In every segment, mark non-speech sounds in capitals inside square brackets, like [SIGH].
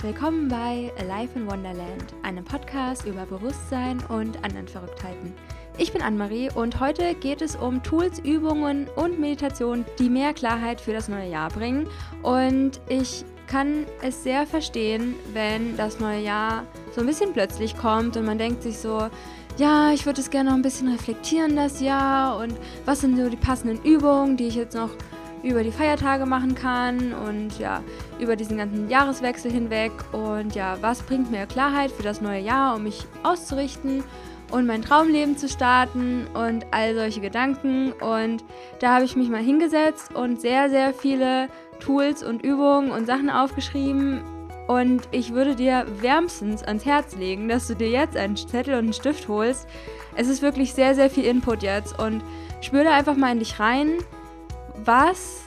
Willkommen bei Alive in Wonderland, einem Podcast über Bewusstsein und anderen Verrücktheiten. Ich bin Anne-Marie und heute geht es um Tools, Übungen und Meditationen, die mehr Klarheit für das neue Jahr bringen. Und ich kann es sehr verstehen, wenn das neue Jahr so ein bisschen plötzlich kommt und man denkt sich so, ja, ich würde es gerne noch ein bisschen reflektieren das Jahr und was sind so die passenden Übungen, die ich jetzt noch über die Feiertage machen kann und ja, über diesen ganzen Jahreswechsel hinweg. Und ja, was bringt mir Klarheit für das neue Jahr, um mich auszurichten und mein Traumleben zu starten und all solche Gedanken. Und da habe ich mich mal hingesetzt und sehr, sehr viele Tools und Übungen und Sachen aufgeschrieben. Und ich würde dir wärmstens ans Herz legen, dass du dir jetzt einen Zettel und einen Stift holst. Es ist wirklich sehr, sehr viel Input jetzt. Und spür da einfach mal in dich rein was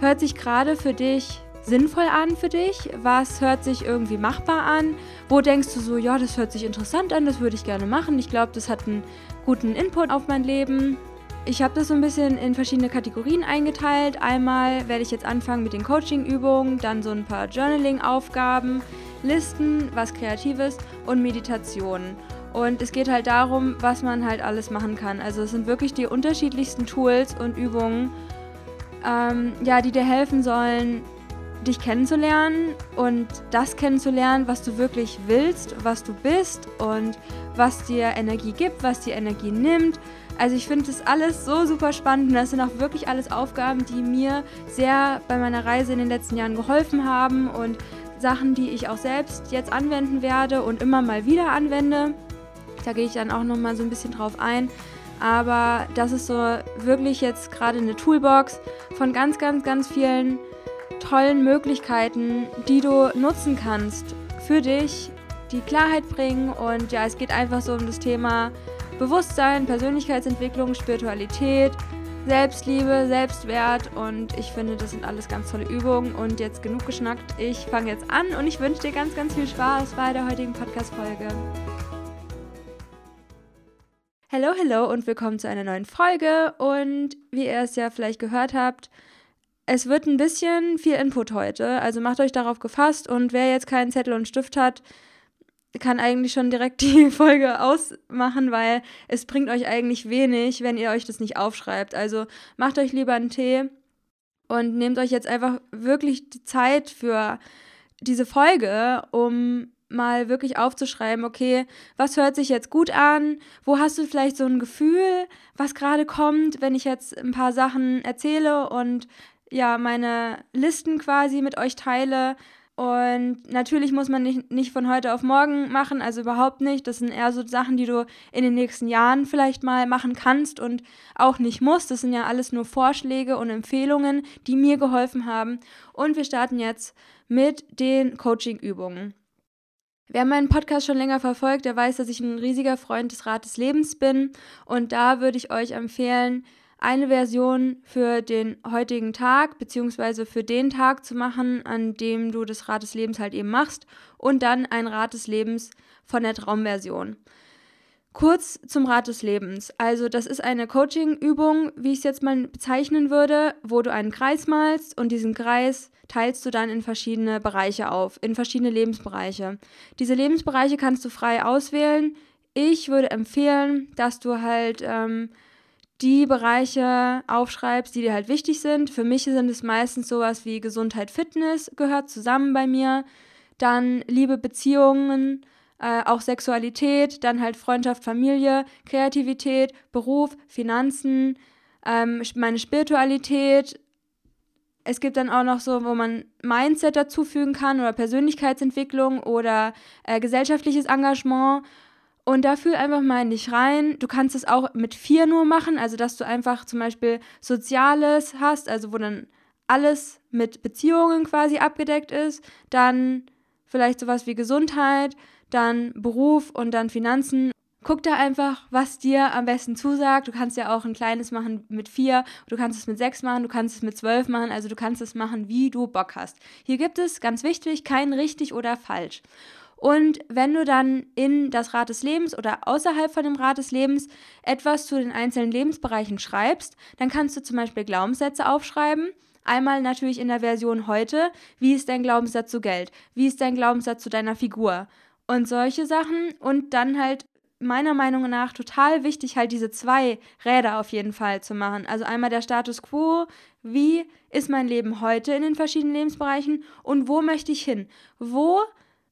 hört sich gerade für dich sinnvoll an für dich? Was hört sich irgendwie machbar an? Wo denkst du so, ja, das hört sich interessant an, das würde ich gerne machen. Ich glaube, das hat einen guten Input auf mein Leben. Ich habe das so ein bisschen in verschiedene Kategorien eingeteilt. Einmal werde ich jetzt anfangen mit den Coaching-Übungen, dann so ein paar Journaling-Aufgaben, Listen, was Kreatives und Meditationen. Und es geht halt darum, was man halt alles machen kann. Also es sind wirklich die unterschiedlichsten Tools und Übungen ähm, ja, die dir helfen sollen, dich kennenzulernen und das kennenzulernen, was du wirklich willst, was du bist und was dir Energie gibt, was dir Energie nimmt. Also ich finde das alles so super spannend und das sind auch wirklich alles Aufgaben, die mir sehr bei meiner Reise in den letzten Jahren geholfen haben und Sachen, die ich auch selbst jetzt anwenden werde und immer mal wieder anwende. Da gehe ich dann auch noch mal so ein bisschen drauf ein. Aber das ist so wirklich jetzt gerade eine Toolbox von ganz, ganz, ganz vielen tollen Möglichkeiten, die du nutzen kannst für dich, die Klarheit bringen. Und ja, es geht einfach so um das Thema Bewusstsein, Persönlichkeitsentwicklung, Spiritualität, Selbstliebe, Selbstwert und ich finde, das sind alles ganz tolle Übungen und jetzt genug geschnackt. Ich fange jetzt an und ich wünsche dir ganz, ganz viel Spaß bei der heutigen Podcast-Folge. Hallo, hallo und willkommen zu einer neuen Folge. Und wie ihr es ja vielleicht gehört habt, es wird ein bisschen viel Input heute. Also macht euch darauf gefasst und wer jetzt keinen Zettel und Stift hat, kann eigentlich schon direkt [LAUGHS] die Folge ausmachen, weil es bringt euch eigentlich wenig, wenn ihr euch das nicht aufschreibt. Also macht euch lieber einen Tee und nehmt euch jetzt einfach wirklich die Zeit für diese Folge, um mal wirklich aufzuschreiben, okay, was hört sich jetzt gut an? Wo hast du vielleicht so ein Gefühl, was gerade kommt, wenn ich jetzt ein paar Sachen erzähle und ja, meine Listen quasi mit euch teile? Und natürlich muss man nicht, nicht von heute auf morgen machen, also überhaupt nicht. Das sind eher so Sachen, die du in den nächsten Jahren vielleicht mal machen kannst und auch nicht musst. Das sind ja alles nur Vorschläge und Empfehlungen, die mir geholfen haben. Und wir starten jetzt mit den Coaching-Übungen. Wer meinen Podcast schon länger verfolgt, der weiß, dass ich ein riesiger Freund des Rat des Lebens bin. Und da würde ich euch empfehlen, eine Version für den heutigen Tag, beziehungsweise für den Tag zu machen, an dem du das Rad des Lebens halt eben machst. Und dann ein Rad des Lebens von der Traumversion. Kurz zum Rat des Lebens. Also das ist eine Coaching-Übung, wie ich es jetzt mal bezeichnen würde, wo du einen Kreis malst und diesen Kreis teilst du dann in verschiedene Bereiche auf, in verschiedene Lebensbereiche. Diese Lebensbereiche kannst du frei auswählen. Ich würde empfehlen, dass du halt ähm, die Bereiche aufschreibst, die dir halt wichtig sind. Für mich sind es meistens sowas wie Gesundheit, Fitness gehört zusammen bei mir. Dann Liebe, Beziehungen, äh, auch Sexualität, dann halt Freundschaft, Familie, Kreativität, Beruf, Finanzen, ähm, meine Spiritualität. Es gibt dann auch noch so, wo man Mindset dazufügen kann oder Persönlichkeitsentwicklung oder äh, gesellschaftliches Engagement. Und da fühl einfach mal in dich rein. Du kannst es auch mit vier nur machen, also dass du einfach zum Beispiel Soziales hast, also wo dann alles mit Beziehungen quasi abgedeckt ist. Dann vielleicht sowas wie Gesundheit, dann Beruf und dann Finanzen. Guck da einfach, was dir am besten zusagt. Du kannst ja auch ein kleines machen mit vier, du kannst es mit sechs machen, du kannst es mit zwölf machen, also du kannst es machen, wie du Bock hast. Hier gibt es, ganz wichtig, kein richtig oder falsch. Und wenn du dann in das Rad des Lebens oder außerhalb von dem Rad des Lebens etwas zu den einzelnen Lebensbereichen schreibst, dann kannst du zum Beispiel Glaubenssätze aufschreiben. Einmal natürlich in der Version heute, wie ist dein Glaubenssatz zu Geld? Wie ist dein Glaubenssatz zu deiner Figur? Und solche Sachen. Und dann halt meiner Meinung nach total wichtig, halt diese zwei Räder auf jeden Fall zu machen. Also einmal der Status quo, wie ist mein Leben heute in den verschiedenen Lebensbereichen und wo möchte ich hin? Wo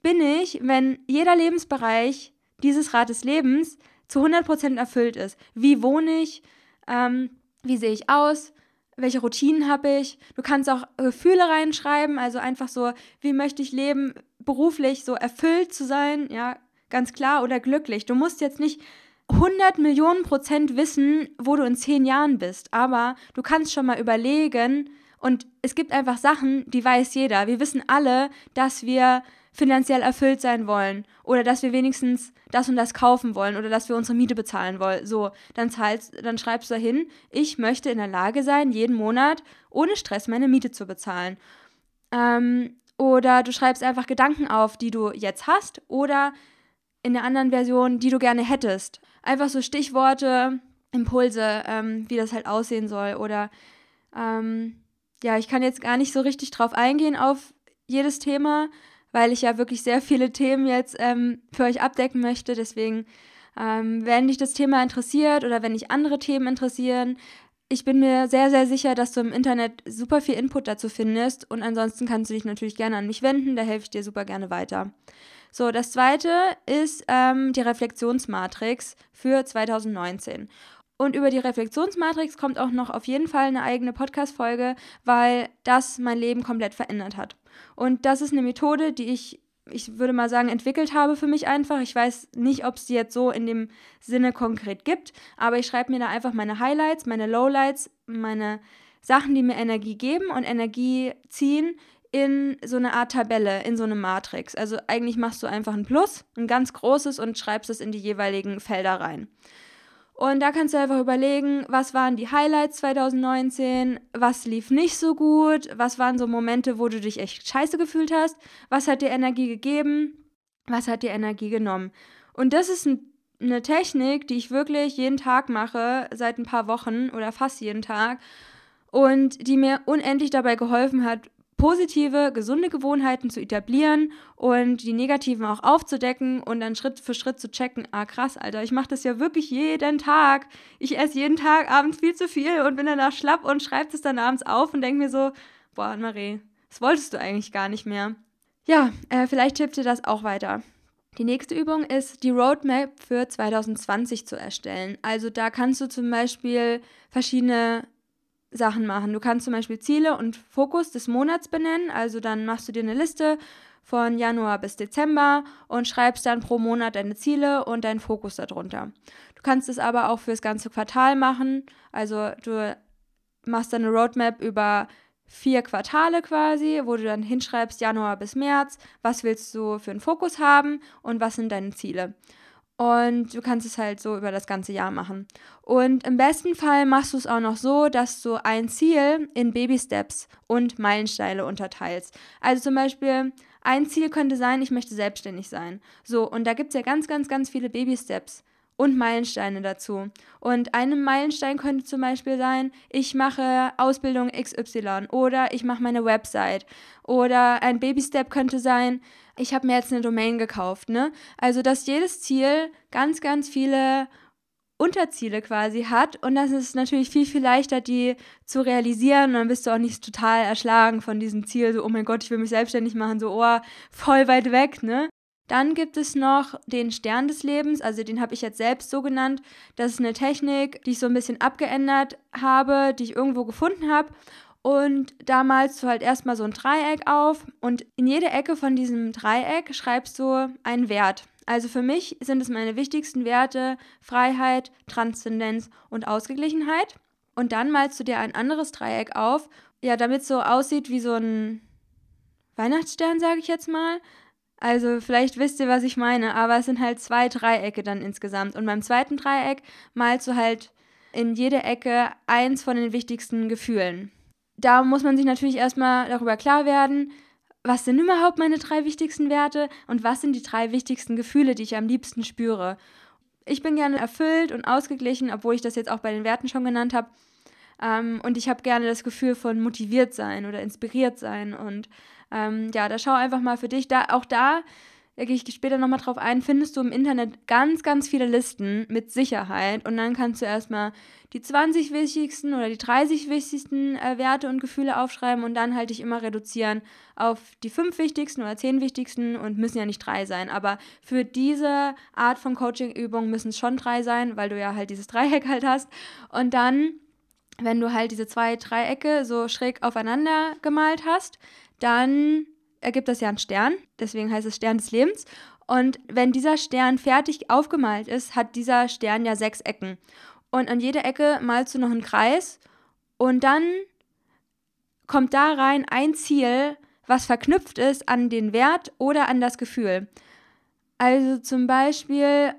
bin ich, wenn jeder Lebensbereich dieses Rad des Lebens zu 100% erfüllt ist? Wie wohne ich? Ähm, wie sehe ich aus? Welche Routinen habe ich? Du kannst auch Gefühle reinschreiben, also einfach so, wie möchte ich leben, beruflich so erfüllt zu sein, ja, ganz klar, oder glücklich. Du musst jetzt nicht 100 Millionen Prozent wissen, wo du in zehn Jahren bist, aber du kannst schon mal überlegen und es gibt einfach Sachen, die weiß jeder. Wir wissen alle, dass wir finanziell erfüllt sein wollen oder dass wir wenigstens das und das kaufen wollen oder dass wir unsere Miete bezahlen wollen. So, dann zahlst, dann schreibst du dahin, ich möchte in der Lage sein, jeden Monat ohne Stress meine Miete zu bezahlen. Ähm, oder du schreibst einfach Gedanken auf, die du jetzt hast oder in der anderen Version, die du gerne hättest. Einfach so Stichworte, Impulse, ähm, wie das halt aussehen soll. Oder ähm, ja, ich kann jetzt gar nicht so richtig drauf eingehen auf jedes Thema, weil ich ja wirklich sehr viele Themen jetzt ähm, für euch abdecken möchte. Deswegen, ähm, wenn dich das Thema interessiert oder wenn dich andere Themen interessieren, ich bin mir sehr, sehr sicher, dass du im Internet super viel Input dazu findest. Und ansonsten kannst du dich natürlich gerne an mich wenden, da helfe ich dir super gerne weiter. So, das zweite ist ähm, die Reflexionsmatrix für 2019. Und über die Reflexionsmatrix kommt auch noch auf jeden Fall eine eigene Podcast-Folge, weil das mein Leben komplett verändert hat. Und das ist eine Methode, die ich, ich würde mal sagen, entwickelt habe für mich einfach. Ich weiß nicht, ob es die jetzt so in dem Sinne konkret gibt, aber ich schreibe mir da einfach meine Highlights, meine Lowlights, meine Sachen, die mir Energie geben und Energie ziehen, in so eine Art Tabelle, in so eine Matrix. Also eigentlich machst du einfach ein Plus, ein ganz großes und schreibst es in die jeweiligen Felder rein. Und da kannst du einfach überlegen, was waren die Highlights 2019, was lief nicht so gut, was waren so Momente, wo du dich echt scheiße gefühlt hast, was hat dir Energie gegeben, was hat dir Energie genommen. Und das ist ein, eine Technik, die ich wirklich jeden Tag mache, seit ein paar Wochen oder fast jeden Tag und die mir unendlich dabei geholfen hat, positive, gesunde Gewohnheiten zu etablieren und die negativen auch aufzudecken und dann Schritt für Schritt zu checken, ah krass, Alter, ich mache das ja wirklich jeden Tag. Ich esse jeden Tag abends viel zu viel und bin danach schlapp und schreibe es dann abends auf und denke mir so, boah, Marie, das wolltest du eigentlich gar nicht mehr. Ja, äh, vielleicht hilft dir das auch weiter. Die nächste Übung ist, die Roadmap für 2020 zu erstellen. Also da kannst du zum Beispiel verschiedene Sachen machen. Du kannst zum Beispiel Ziele und Fokus des Monats benennen. Also dann machst du dir eine Liste von Januar bis Dezember und schreibst dann pro Monat deine Ziele und deinen Fokus darunter. Du kannst es aber auch fürs ganze Quartal machen. Also du machst dann eine Roadmap über vier Quartale quasi, wo du dann hinschreibst Januar bis März, was willst du für einen Fokus haben und was sind deine Ziele. Und du kannst es halt so über das ganze Jahr machen. Und im besten Fall machst du es auch noch so, dass du ein Ziel in Baby-Steps und Meilensteine unterteilst. Also zum Beispiel, ein Ziel könnte sein, ich möchte selbstständig sein. So, und da gibt es ja ganz, ganz, ganz viele Baby-Steps und Meilensteine dazu. Und ein Meilenstein könnte zum Beispiel sein, ich mache Ausbildung XY oder ich mache meine Website. Oder ein Baby-Step könnte sein, ich habe mir jetzt eine Domain gekauft. Ne? Also, dass jedes Ziel ganz, ganz viele Unterziele quasi hat und das ist natürlich viel, viel leichter, die zu realisieren und dann bist du auch nicht total erschlagen von diesem Ziel, so, oh mein Gott, ich will mich selbstständig machen, so, oh, voll weit weg, ne? Dann gibt es noch den Stern des Lebens, also den habe ich jetzt selbst so genannt. Das ist eine Technik, die ich so ein bisschen abgeändert habe, die ich irgendwo gefunden habe. Und da malst du halt erstmal so ein Dreieck auf und in jede Ecke von diesem Dreieck schreibst du einen Wert. Also für mich sind es meine wichtigsten Werte Freiheit, Transzendenz und Ausgeglichenheit. Und dann malst du dir ein anderes Dreieck auf, ja, damit es so aussieht wie so ein Weihnachtsstern, sage ich jetzt mal. Also vielleicht wisst ihr, was ich meine, aber es sind halt zwei Dreiecke dann insgesamt. Und beim zweiten Dreieck malst du halt in jede Ecke eins von den wichtigsten Gefühlen. Da muss man sich natürlich erstmal darüber klar werden, was sind überhaupt meine drei wichtigsten Werte und was sind die drei wichtigsten Gefühle, die ich am liebsten spüre. Ich bin gerne erfüllt und ausgeglichen, obwohl ich das jetzt auch bei den Werten schon genannt habe. Ähm, und ich habe gerne das Gefühl von motiviert sein oder inspiriert sein. Und ähm, ja, da schau einfach mal für dich. Da, auch da da gehe ich später nochmal drauf ein, findest du im Internet ganz, ganz viele Listen mit Sicherheit. Und dann kannst du erstmal die 20 wichtigsten oder die 30 wichtigsten äh, Werte und Gefühle aufschreiben und dann halt dich immer reduzieren auf die 5 wichtigsten oder 10 wichtigsten und müssen ja nicht drei sein, aber für diese Art von Coaching-Übung müssen es schon drei sein, weil du ja halt dieses [LAUGHS] Dreieck halt hast. Und dann wenn du halt diese zwei Dreiecke so schräg aufeinander gemalt hast, dann ergibt das ja einen Stern, deswegen heißt es Stern des Lebens. Und wenn dieser Stern fertig aufgemalt ist, hat dieser Stern ja sechs Ecken. Und an jeder Ecke malst du noch einen Kreis und dann kommt da rein ein Ziel, was verknüpft ist an den Wert oder an das Gefühl. Also zum Beispiel,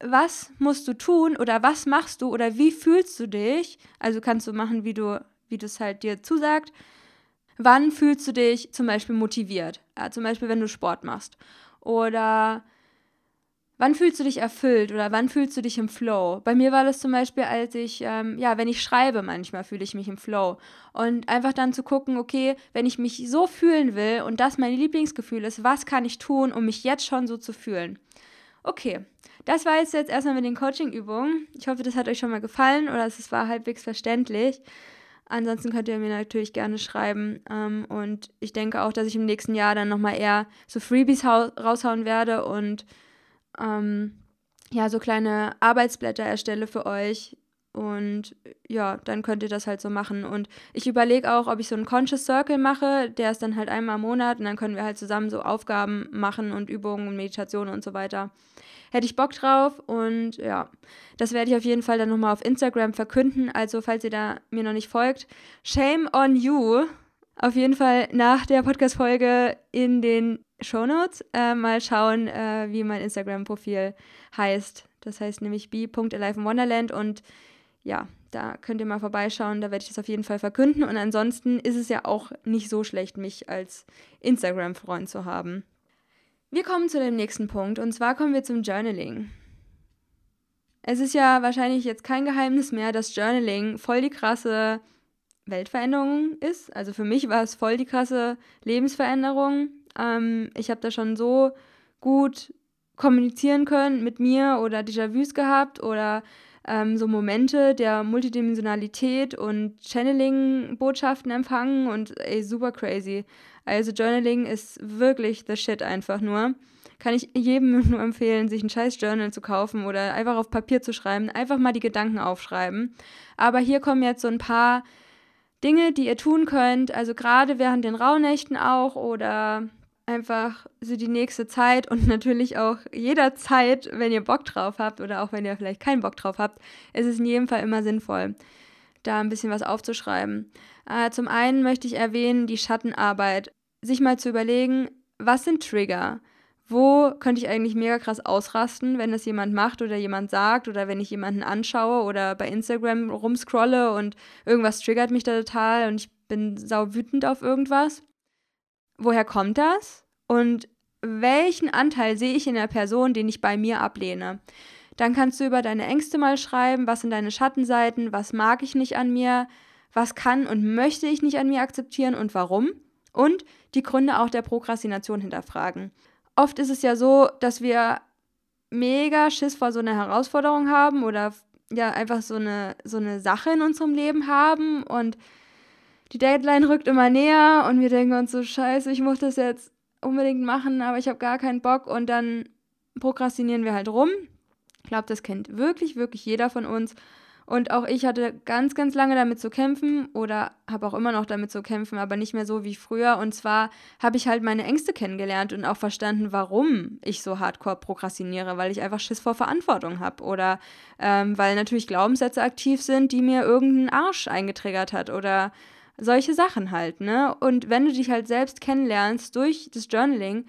was musst du tun oder was machst du oder wie fühlst du dich? Also kannst du machen, wie du, wie es halt dir zusagt. Wann fühlst du dich zum Beispiel motiviert? Ja, zum Beispiel, wenn du Sport machst. Oder wann fühlst du dich erfüllt oder wann fühlst du dich im Flow? Bei mir war das zum Beispiel, als ich, ähm, ja, wenn ich schreibe, manchmal fühle ich mich im Flow. Und einfach dann zu gucken, okay, wenn ich mich so fühlen will und das mein Lieblingsgefühl ist, was kann ich tun, um mich jetzt schon so zu fühlen? Okay, das war jetzt, jetzt erstmal mit den Coaching-Übungen. Ich hoffe, das hat euch schon mal gefallen oder es war halbwegs verständlich. Ansonsten könnt ihr mir natürlich gerne schreiben. Ähm, und ich denke auch, dass ich im nächsten Jahr dann nochmal eher so Freebies raushauen werde und ähm, ja, so kleine Arbeitsblätter erstelle für euch. Und ja, dann könnt ihr das halt so machen. Und ich überlege auch, ob ich so einen Conscious Circle mache. Der ist dann halt einmal im Monat und dann können wir halt zusammen so Aufgaben machen und Übungen und Meditationen und so weiter hätte ich Bock drauf und ja, das werde ich auf jeden Fall dann nochmal auf Instagram verkünden. Also falls ihr da mir noch nicht folgt, shame on you. Auf jeden Fall nach der Podcast-Folge in den Shownotes äh, mal schauen, äh, wie mein Instagram-Profil heißt. Das heißt nämlich b.alive in Wonderland und ja, da könnt ihr mal vorbeischauen, da werde ich das auf jeden Fall verkünden. Und ansonsten ist es ja auch nicht so schlecht, mich als Instagram-Freund zu haben. Wir kommen zu dem nächsten Punkt und zwar kommen wir zum Journaling. Es ist ja wahrscheinlich jetzt kein Geheimnis mehr, dass Journaling voll die krasse Weltveränderung ist. Also für mich war es voll die krasse Lebensveränderung. Ähm, ich habe da schon so gut kommunizieren können mit mir oder Déjà-vus gehabt oder ähm, so Momente der Multidimensionalität und Channeling-Botschaften empfangen und ey, super crazy. Also Journaling ist wirklich the shit einfach nur. Kann ich jedem [LAUGHS] nur empfehlen, sich ein scheiß Journal zu kaufen oder einfach auf Papier zu schreiben, einfach mal die Gedanken aufschreiben. Aber hier kommen jetzt so ein paar Dinge, die ihr tun könnt, also gerade während den Rauhnächten auch oder einfach so die nächste Zeit und [LAUGHS] natürlich auch jederzeit, wenn ihr Bock drauf habt oder auch wenn ihr vielleicht keinen Bock drauf habt, ist es in jedem Fall immer sinnvoll, da ein bisschen was aufzuschreiben. Äh, zum einen möchte ich erwähnen, die Schattenarbeit. Sich mal zu überlegen, was sind Trigger? Wo könnte ich eigentlich mega krass ausrasten, wenn das jemand macht oder jemand sagt oder wenn ich jemanden anschaue oder bei Instagram rumscrolle und irgendwas triggert mich da total und ich bin sau wütend auf irgendwas? Woher kommt das? Und welchen Anteil sehe ich in der Person, den ich bei mir ablehne? Dann kannst du über deine Ängste mal schreiben, was sind deine Schattenseiten, was mag ich nicht an mir, was kann und möchte ich nicht an mir akzeptieren und warum und die Gründe auch der Prokrastination hinterfragen. Oft ist es ja so, dass wir mega Schiss vor so einer Herausforderung haben oder ja einfach so eine, so eine Sache in unserem Leben haben und die Deadline rückt immer näher und wir denken uns so, scheiße, ich muss das jetzt unbedingt machen, aber ich habe gar keinen Bock und dann prokrastinieren wir halt rum. Ich glaube, das kennt wirklich, wirklich jeder von uns. Und auch ich hatte ganz, ganz lange damit zu kämpfen oder habe auch immer noch damit zu kämpfen, aber nicht mehr so wie früher. Und zwar habe ich halt meine Ängste kennengelernt und auch verstanden, warum ich so hardcore prokrastiniere, weil ich einfach Schiss vor Verantwortung habe oder ähm, weil natürlich Glaubenssätze aktiv sind, die mir irgendeinen Arsch eingetriggert hat oder solche Sachen halt, ne? Und wenn du dich halt selbst kennenlernst durch das Journaling,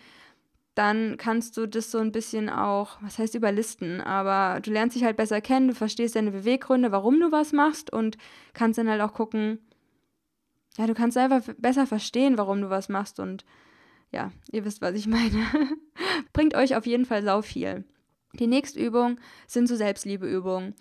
dann kannst du das so ein bisschen auch, was heißt überlisten, aber du lernst dich halt besser kennen, du verstehst deine Beweggründe, warum du was machst und kannst dann halt auch gucken, ja, du kannst einfach besser verstehen, warum du was machst und ja, ihr wisst, was ich meine. [LAUGHS] Bringt euch auf jeden Fall sau viel. Die nächste Übung sind so Selbstliebeübungen.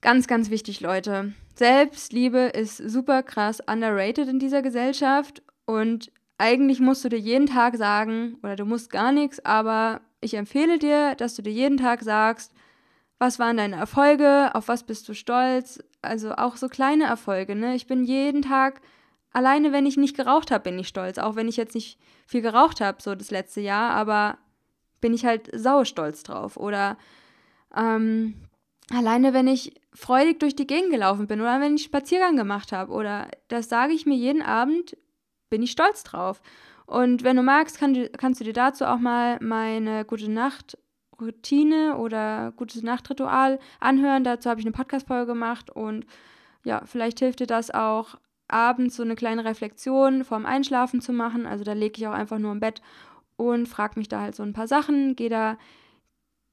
Ganz, ganz wichtig, Leute. Selbstliebe ist super krass underrated in dieser Gesellschaft und eigentlich musst du dir jeden Tag sagen, oder du musst gar nichts, aber ich empfehle dir, dass du dir jeden Tag sagst, was waren deine Erfolge, auf was bist du stolz, also auch so kleine Erfolge, ne? Ich bin jeden Tag alleine, wenn ich nicht geraucht habe, bin ich stolz, auch wenn ich jetzt nicht viel geraucht habe so das letzte Jahr, aber bin ich halt sau stolz drauf oder ähm, alleine, wenn ich freudig durch die Gegend gelaufen bin oder wenn ich Spaziergang gemacht habe oder das sage ich mir jeden Abend, bin ich stolz drauf. Und wenn du magst, kann, kannst du dir dazu auch mal meine gute Nacht Routine oder gutes Nachtritual anhören. Dazu habe ich eine Podcast-Folge gemacht und ja, vielleicht hilft dir das auch, abends so eine kleine Reflexion vorm Einschlafen zu machen. Also da lege ich auch einfach nur im Bett und frage mich da halt so ein paar Sachen, gehe da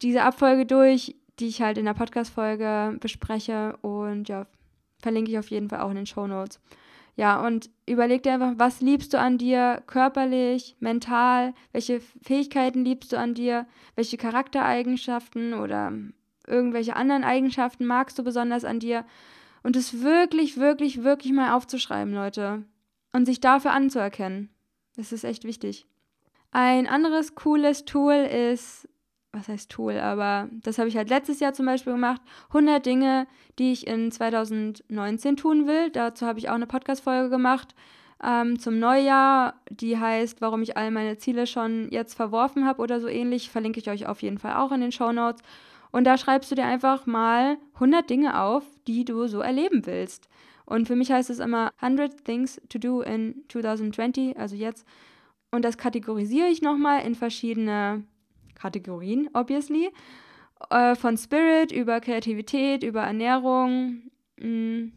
diese Abfolge durch, die ich halt in der Podcast-Folge bespreche und ja, verlinke ich auf jeden Fall auch in den Show Notes. Ja, und überleg dir einfach, was liebst du an dir körperlich, mental, welche Fähigkeiten liebst du an dir, welche Charaktereigenschaften oder irgendwelche anderen Eigenschaften magst du besonders an dir. Und es wirklich, wirklich, wirklich mal aufzuschreiben, Leute. Und sich dafür anzuerkennen. Das ist echt wichtig. Ein anderes cooles Tool ist was heißt Tool, aber das habe ich halt letztes Jahr zum Beispiel gemacht. 100 Dinge, die ich in 2019 tun will. Dazu habe ich auch eine Podcast-Folge gemacht ähm, zum Neujahr. Die heißt, warum ich all meine Ziele schon jetzt verworfen habe oder so ähnlich. Verlinke ich euch auf jeden Fall auch in den Show Notes. Und da schreibst du dir einfach mal 100 Dinge auf, die du so erleben willst. Und für mich heißt es immer 100 Things to do in 2020, also jetzt. Und das kategorisiere ich nochmal in verschiedene Kategorien, obviously. Äh, von Spirit über Kreativität, über Ernährung mh, mm,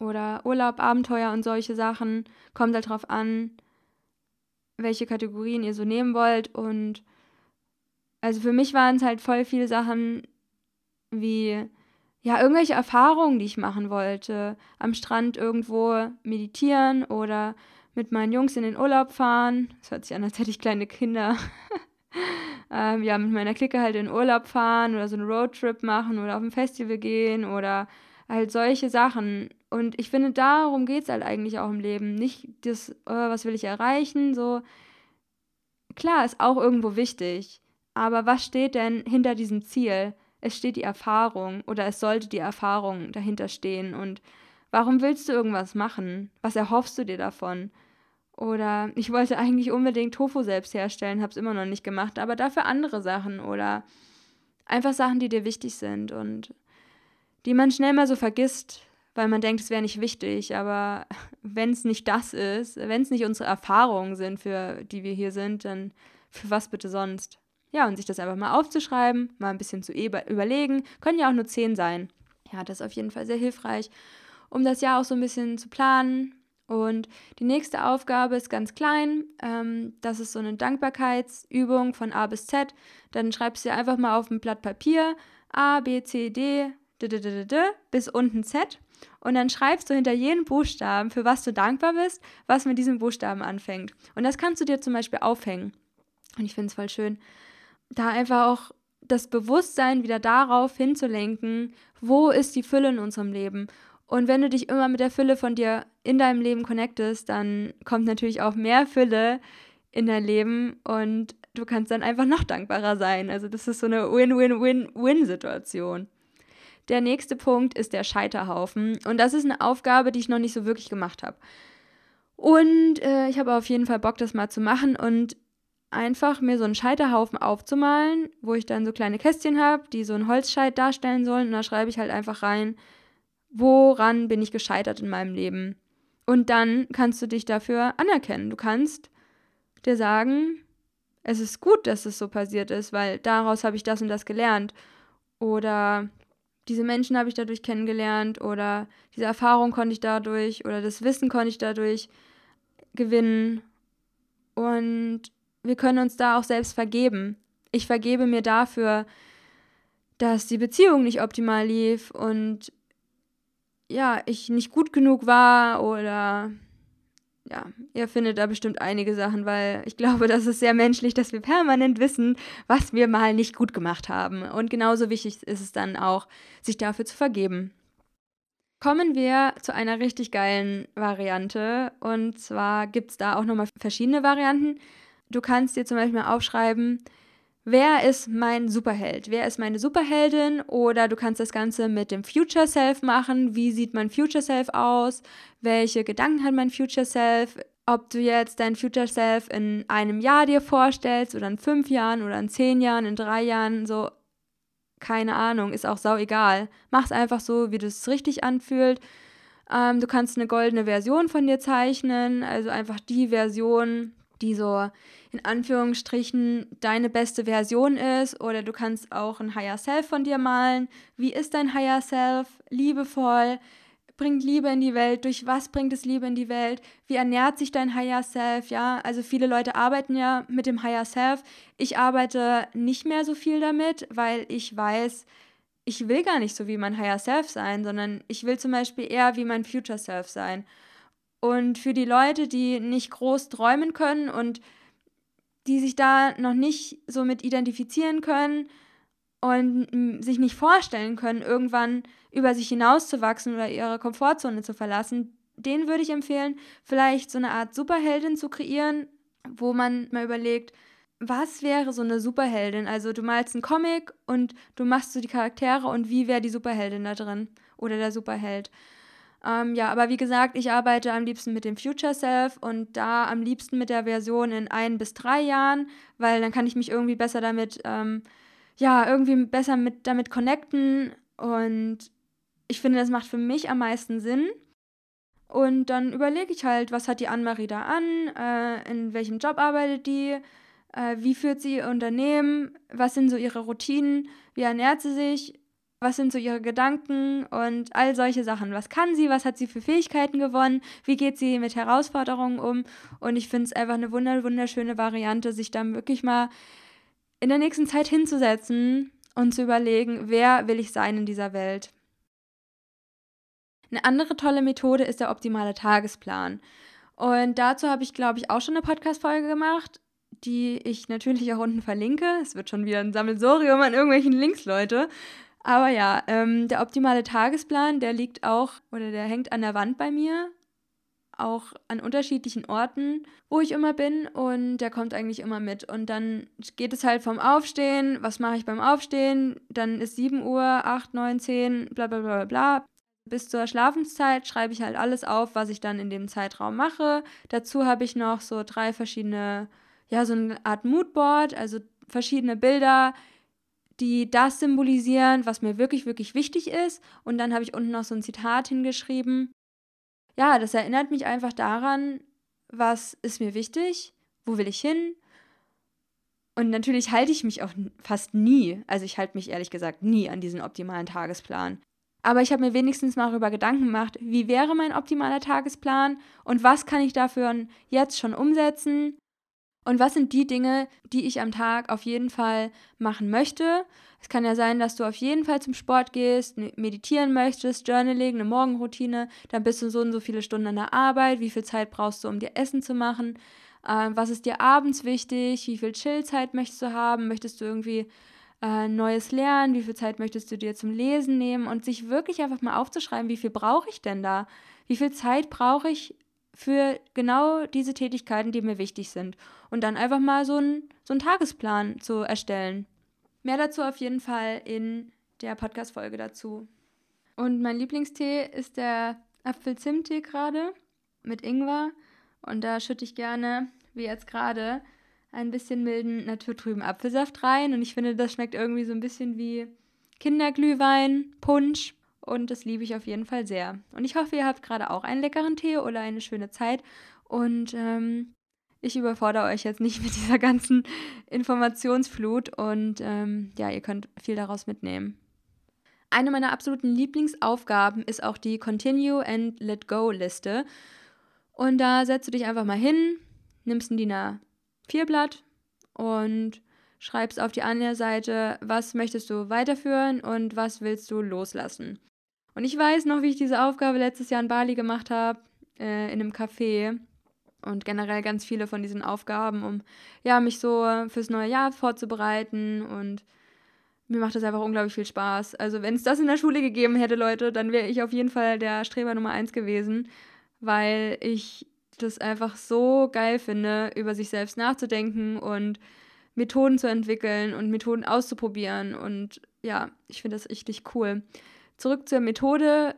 oder Urlaub, Abenteuer und solche Sachen. Kommt halt drauf an, welche Kategorien ihr so nehmen wollt. Und also für mich waren es halt voll viele Sachen wie ja, irgendwelche Erfahrungen, die ich machen wollte. Am Strand irgendwo meditieren oder mit meinen Jungs in den Urlaub fahren. Das hört sich an, als hätte ich kleine Kinder. [LAUGHS] ähm, ja, mit meiner Clique halt in Urlaub fahren oder so einen Roadtrip machen oder auf ein Festival gehen oder halt solche Sachen. Und ich finde, darum geht es halt eigentlich auch im Leben. Nicht das, äh, was will ich erreichen, so. Klar, ist auch irgendwo wichtig. Aber was steht denn hinter diesem Ziel? Es steht die Erfahrung oder es sollte die Erfahrung dahinter stehen. Und warum willst du irgendwas machen? Was erhoffst du dir davon? Oder ich wollte eigentlich unbedingt Tofu selbst herstellen, habe es immer noch nicht gemacht, aber dafür andere Sachen oder einfach Sachen, die dir wichtig sind und die man schnell mal so vergisst, weil man denkt, es wäre nicht wichtig. Aber [LAUGHS] wenn es nicht das ist, wenn es nicht unsere Erfahrungen sind, für die wir hier sind, dann für was bitte sonst? Ja, und sich das einfach mal aufzuschreiben, mal ein bisschen zu überlegen. Können ja auch nur zehn sein. Ja, das ist auf jeden Fall sehr hilfreich, um das Jahr auch so ein bisschen zu planen, und die nächste Aufgabe ist ganz klein. Ähm, das ist so eine Dankbarkeitsübung von A bis Z. Dann schreibst du einfach mal auf ein Blatt Papier A, B, C, D, D, D, D, D, D bis unten Z. Und dann schreibst du hinter jedem Buchstaben, für was du dankbar bist, was mit diesem Buchstaben anfängt. Und das kannst du dir zum Beispiel aufhängen. Und ich finde es voll schön, da einfach auch das Bewusstsein wieder darauf hinzulenken, wo ist die Fülle in unserem Leben und wenn du dich immer mit der Fülle von dir in deinem Leben connectest, dann kommt natürlich auch mehr Fülle in dein Leben und du kannst dann einfach noch dankbarer sein. Also das ist so eine Win-Win-Win-Win-Situation. Der nächste Punkt ist der Scheiterhaufen und das ist eine Aufgabe, die ich noch nicht so wirklich gemacht habe. Und äh, ich habe auf jeden Fall Bock, das mal zu machen und einfach mir so einen Scheiterhaufen aufzumalen, wo ich dann so kleine Kästchen habe, die so einen Holzscheit darstellen sollen und da schreibe ich halt einfach rein, woran bin ich gescheitert in meinem Leben? Und dann kannst du dich dafür anerkennen. Du kannst dir sagen, es ist gut, dass es so passiert ist, weil daraus habe ich das und das gelernt. Oder diese Menschen habe ich dadurch kennengelernt oder diese Erfahrung konnte ich dadurch oder das Wissen konnte ich dadurch gewinnen. Und wir können uns da auch selbst vergeben. Ich vergebe mir dafür, dass die Beziehung nicht optimal lief und ja, ich nicht gut genug war oder ja, ihr findet da bestimmt einige Sachen, weil ich glaube, das ist sehr menschlich, dass wir permanent wissen, was wir mal nicht gut gemacht haben. Und genauso wichtig ist es dann auch, sich dafür zu vergeben. Kommen wir zu einer richtig geilen Variante. Und zwar gibt es da auch nochmal verschiedene Varianten. Du kannst dir zum Beispiel aufschreiben, wer ist mein Superheld? Wer ist meine Superheldin? Oder du kannst das Ganze mit dem Future Self machen. Wie sieht mein Future Self aus? Welche Gedanken hat mein Future Self? Ob du jetzt dein Future Self in einem Jahr dir vorstellst oder in fünf Jahren oder in zehn Jahren, in drei Jahren, so keine Ahnung, ist auch sau egal. Mach's einfach so, wie du es richtig anfühlt. Ähm, du kannst eine goldene Version von dir zeichnen, also einfach die Version, die so in Anführungsstrichen deine beste Version ist. Oder du kannst auch ein Higher Self von dir malen. Wie ist dein Higher Self? Liebevoll, bringt Liebe in die Welt? Durch was bringt es Liebe in die Welt? Wie ernährt sich dein Higher Self? Ja, also viele Leute arbeiten ja mit dem Higher Self. Ich arbeite nicht mehr so viel damit, weil ich weiß, ich will gar nicht so wie mein Higher Self sein, sondern ich will zum Beispiel eher wie mein Future Self sein. Und für die Leute, die nicht groß träumen können und die sich da noch nicht so mit identifizieren können, und sich nicht vorstellen können, irgendwann über sich hinauszuwachsen oder ihre Komfortzone zu verlassen, denen würde ich empfehlen, vielleicht so eine Art Superheldin zu kreieren, wo man mal überlegt, was wäre so eine Superheldin? Also du malst einen Comic und du machst so die Charaktere und wie wäre die Superheldin da drin oder der Superheld? Ähm, ja, aber wie gesagt, ich arbeite am liebsten mit dem Future Self und da am liebsten mit der Version in ein bis drei Jahren, weil dann kann ich mich irgendwie besser damit ähm, ja, irgendwie besser mit, damit connecten. Und ich finde, das macht für mich am meisten Sinn. Und dann überlege ich halt, was hat die Anne-Marie da an, äh, in welchem Job arbeitet die, äh, wie führt sie ihr Unternehmen, was sind so ihre Routinen, wie ernährt sie sich, was sind so ihre Gedanken und all solche Sachen. Was kann sie, was hat sie für Fähigkeiten gewonnen, wie geht sie mit Herausforderungen um. Und ich finde es einfach eine wunderschöne Variante, sich dann wirklich mal in der nächsten Zeit hinzusetzen und zu überlegen, wer will ich sein in dieser Welt. Eine andere tolle Methode ist der optimale Tagesplan. Und dazu habe ich, glaube ich, auch schon eine Podcast-Folge gemacht, die ich natürlich auch unten verlinke. Es wird schon wieder ein Sammelsorium an irgendwelchen Links, Leute. Aber ja, ähm, der optimale Tagesplan, der liegt auch oder der hängt an der Wand bei mir auch an unterschiedlichen Orten, wo ich immer bin und der kommt eigentlich immer mit. Und dann geht es halt vom Aufstehen, was mache ich beim Aufstehen, dann ist 7 Uhr, 8, 9, 10, bla bla bla bla. Bis zur Schlafenszeit schreibe ich halt alles auf, was ich dann in dem Zeitraum mache. Dazu habe ich noch so drei verschiedene, ja, so eine Art Moodboard, also verschiedene Bilder, die das symbolisieren, was mir wirklich, wirklich wichtig ist. Und dann habe ich unten noch so ein Zitat hingeschrieben, ja, das erinnert mich einfach daran, was ist mir wichtig, wo will ich hin. Und natürlich halte ich mich auch fast nie, also ich halte mich ehrlich gesagt nie an diesen optimalen Tagesplan. Aber ich habe mir wenigstens mal darüber Gedanken gemacht, wie wäre mein optimaler Tagesplan und was kann ich dafür jetzt schon umsetzen und was sind die Dinge, die ich am Tag auf jeden Fall machen möchte. Es kann ja sein, dass du auf jeden Fall zum Sport gehst, meditieren möchtest, Journaling, eine Morgenroutine, dann bist du so und so viele Stunden an der Arbeit, wie viel Zeit brauchst du, um dir Essen zu machen, äh, was ist dir abends wichtig, wie viel Chillzeit möchtest du haben, möchtest du irgendwie äh, Neues lernen, wie viel Zeit möchtest du dir zum Lesen nehmen? Und sich wirklich einfach mal aufzuschreiben, wie viel brauche ich denn da? Wie viel Zeit brauche ich für genau diese Tätigkeiten, die mir wichtig sind? Und dann einfach mal so, ein, so einen Tagesplan zu erstellen. Mehr dazu auf jeden Fall in der Podcast-Folge dazu. Und mein Lieblingstee ist der Apfel-Zimt-Tee gerade mit Ingwer. Und da schütte ich gerne, wie jetzt gerade, ein bisschen milden naturtrüben Apfelsaft rein. Und ich finde, das schmeckt irgendwie so ein bisschen wie Kinderglühwein, Punsch. Und das liebe ich auf jeden Fall sehr. Und ich hoffe, ihr habt gerade auch einen leckeren Tee oder eine schöne Zeit. Und ähm, ich überfordere euch jetzt nicht [LAUGHS] mit dieser ganzen Informationsflut und ähm, ja, ihr könnt viel daraus mitnehmen. Eine meiner absoluten Lieblingsaufgaben ist auch die Continue and Let Go Liste. Und da setzt du dich einfach mal hin, nimmst ein DIN A4-Blatt und schreibst auf die andere Seite, was möchtest du weiterführen und was willst du loslassen. Und ich weiß noch, wie ich diese Aufgabe letztes Jahr in Bali gemacht habe, äh, in einem Café. und generell ganz viele von diesen Aufgaben, um ja, mich so fürs neue Jahr vorzubereiten und mir macht das einfach unglaublich viel Spaß. Also, wenn es das in der Schule gegeben hätte, Leute, dann wäre ich auf jeden Fall der Streber Nummer eins gewesen, weil ich das einfach so geil finde, über sich selbst nachzudenken und Methoden zu entwickeln und Methoden auszuprobieren. Und ja, ich finde das richtig cool. Zurück zur Methode.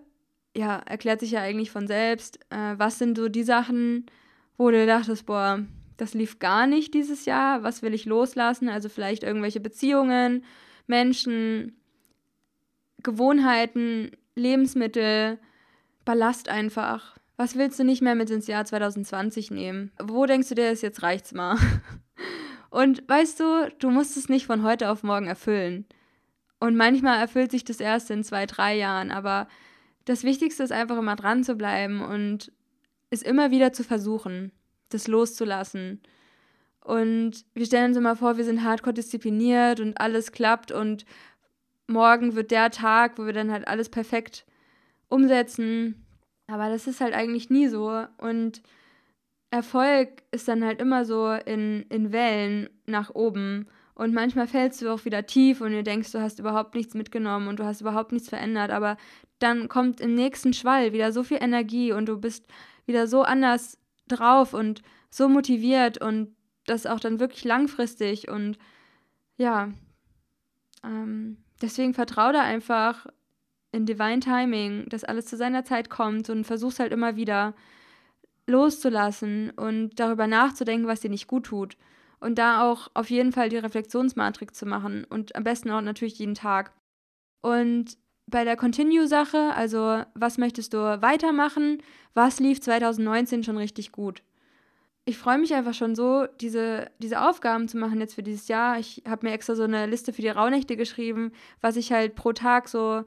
Ja, erklärt sich ja eigentlich von selbst. Äh, was sind so die Sachen, wo du dachtest, boah, das lief gar nicht dieses Jahr, was will ich loslassen? Also vielleicht irgendwelche Beziehungen, Menschen, Gewohnheiten, Lebensmittel, Ballast einfach. Was willst du nicht mehr mit ins Jahr 2020 nehmen? Wo denkst du dir, jetzt reicht's mal? [LAUGHS] Und weißt du, du musst es nicht von heute auf morgen erfüllen. Und manchmal erfüllt sich das erst in zwei, drei Jahren. Aber das Wichtigste ist einfach immer dran zu bleiben und es immer wieder zu versuchen, das loszulassen. Und wir stellen uns immer vor, wir sind hardcore diszipliniert und alles klappt und morgen wird der Tag, wo wir dann halt alles perfekt umsetzen. Aber das ist halt eigentlich nie so. Und Erfolg ist dann halt immer so in, in Wellen nach oben. Und manchmal fällst du auch wieder tief und du denkst, du hast überhaupt nichts mitgenommen und du hast überhaupt nichts verändert. Aber dann kommt im nächsten Schwall wieder so viel Energie und du bist wieder so anders drauf und so motiviert und das auch dann wirklich langfristig. Und ja, ähm, deswegen vertraue da einfach in Divine Timing, dass alles zu seiner Zeit kommt und versuch's halt immer wieder loszulassen und darüber nachzudenken, was dir nicht gut tut. Und da auch auf jeden Fall die Reflexionsmatrix zu machen und am besten auch natürlich jeden Tag. Und bei der Continue-Sache, also was möchtest du weitermachen, was lief 2019 schon richtig gut? Ich freue mich einfach schon so, diese, diese Aufgaben zu machen jetzt für dieses Jahr. Ich habe mir extra so eine Liste für die Rauhnächte geschrieben, was ich halt pro Tag so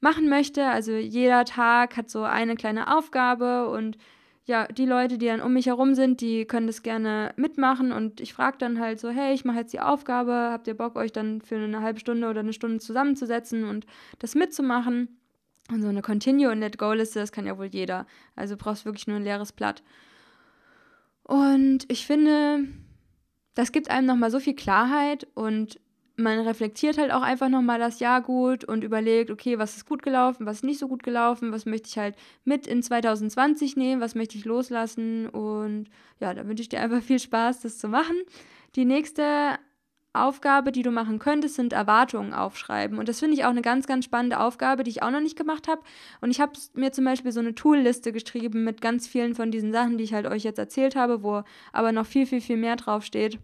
machen möchte. Also jeder Tag hat so eine kleine Aufgabe und ja, die Leute, die dann um mich herum sind, die können das gerne mitmachen und ich frage dann halt so, hey, ich mache jetzt die Aufgabe, habt ihr Bock, euch dann für eine halbe Stunde oder eine Stunde zusammenzusetzen und das mitzumachen? Und so eine Continue- und Let-Go-Liste, das kann ja wohl jeder. Also brauchst wirklich nur ein leeres Blatt. Und ich finde, das gibt einem nochmal so viel Klarheit und man reflektiert halt auch einfach nochmal das Jahr gut und überlegt, okay, was ist gut gelaufen, was ist nicht so gut gelaufen, was möchte ich halt mit in 2020 nehmen, was möchte ich loslassen und ja, da wünsche ich dir einfach viel Spaß, das zu machen. Die nächste Aufgabe, die du machen könntest, sind Erwartungen aufschreiben. Und das finde ich auch eine ganz, ganz spannende Aufgabe, die ich auch noch nicht gemacht habe. Und ich habe mir zum Beispiel so eine Toolliste geschrieben mit ganz vielen von diesen Sachen, die ich halt euch jetzt erzählt habe, wo aber noch viel, viel, viel mehr draufsteht.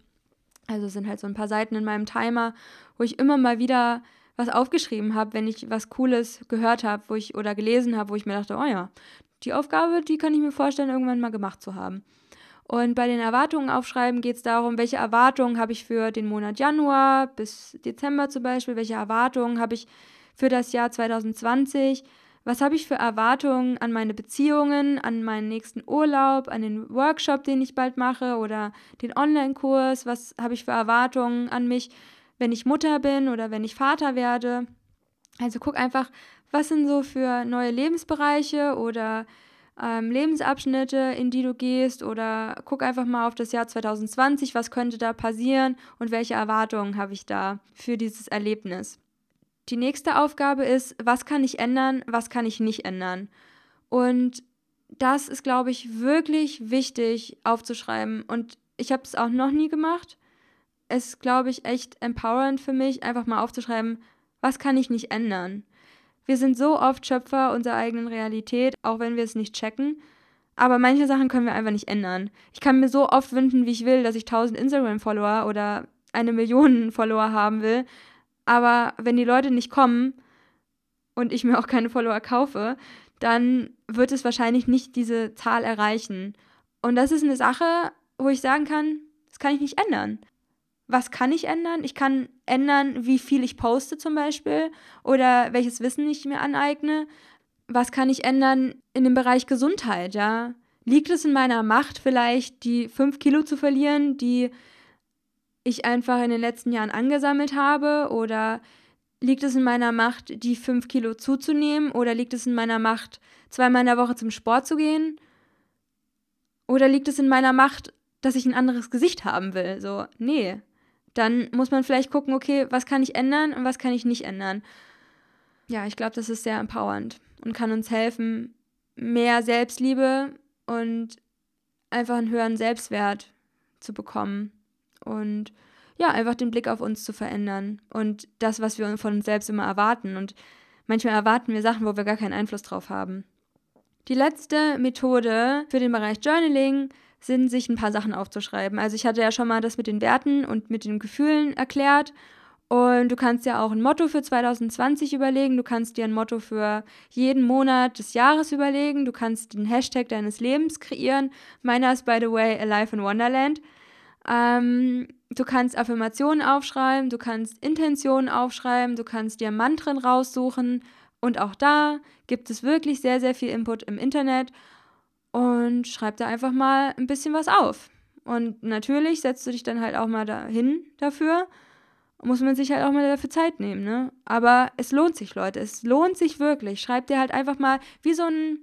Also sind halt so ein paar Seiten in meinem Timer, wo ich immer mal wieder was aufgeschrieben habe, wenn ich was Cooles gehört habe, wo ich oder gelesen habe, wo ich mir dachte, oh ja, die Aufgabe, die kann ich mir vorstellen, irgendwann mal gemacht zu haben. Und bei den Erwartungen aufschreiben geht es darum, welche Erwartungen habe ich für den Monat Januar bis Dezember zum Beispiel, welche Erwartungen habe ich für das Jahr 2020, was habe ich für Erwartungen an meine Beziehungen, an meinen nächsten Urlaub, an den Workshop, den ich bald mache oder den Online-Kurs? Was habe ich für Erwartungen an mich, wenn ich Mutter bin oder wenn ich Vater werde? Also guck einfach, was sind so für neue Lebensbereiche oder ähm, Lebensabschnitte, in die du gehst oder guck einfach mal auf das Jahr 2020, was könnte da passieren und welche Erwartungen habe ich da für dieses Erlebnis. Die nächste Aufgabe ist, was kann ich ändern, was kann ich nicht ändern. Und das ist, glaube ich, wirklich wichtig aufzuschreiben. Und ich habe es auch noch nie gemacht. Es ist, glaube ich, echt empowernd für mich, einfach mal aufzuschreiben, was kann ich nicht ändern. Wir sind so oft Schöpfer unserer eigenen Realität, auch wenn wir es nicht checken. Aber manche Sachen können wir einfach nicht ändern. Ich kann mir so oft wünschen, wie ich will, dass ich 1000 Instagram-Follower oder eine Million Follower haben will. Aber wenn die Leute nicht kommen und ich mir auch keine Follower kaufe, dann wird es wahrscheinlich nicht diese Zahl erreichen. Und das ist eine Sache, wo ich sagen kann, das kann ich nicht ändern. Was kann ich ändern? Ich kann ändern, wie viel ich poste zum Beispiel oder welches Wissen ich mir aneigne. Was kann ich ändern in dem Bereich Gesundheit, ja? Liegt es in meiner Macht, vielleicht die fünf Kilo zu verlieren, die ich einfach in den letzten Jahren angesammelt habe? Oder liegt es in meiner Macht, die fünf Kilo zuzunehmen? Oder liegt es in meiner Macht, zweimal in der Woche zum Sport zu gehen? Oder liegt es in meiner Macht, dass ich ein anderes Gesicht haben will? So, nee. Dann muss man vielleicht gucken, okay, was kann ich ändern und was kann ich nicht ändern. Ja, ich glaube, das ist sehr empowernd und kann uns helfen, mehr Selbstliebe und einfach einen höheren Selbstwert zu bekommen. Und ja, einfach den Blick auf uns zu verändern und das, was wir von uns selbst immer erwarten. Und manchmal erwarten wir Sachen, wo wir gar keinen Einfluss drauf haben. Die letzte Methode für den Bereich Journaling sind, sich ein paar Sachen aufzuschreiben. Also ich hatte ja schon mal das mit den Werten und mit den Gefühlen erklärt. Und du kannst ja auch ein Motto für 2020 überlegen. Du kannst dir ein Motto für jeden Monat des Jahres überlegen. Du kannst den Hashtag deines Lebens kreieren. Meiner ist, by the way, Alive in Wonderland. Ähm, du kannst Affirmationen aufschreiben, du kannst Intentionen aufschreiben, du kannst dir Mantren raussuchen. Und auch da gibt es wirklich sehr, sehr viel Input im Internet. Und schreib da einfach mal ein bisschen was auf. Und natürlich setzt du dich dann halt auch mal dahin dafür. Muss man sich halt auch mal dafür Zeit nehmen, ne? Aber es lohnt sich, Leute. Es lohnt sich wirklich. Schreib dir halt einfach mal wie so ein,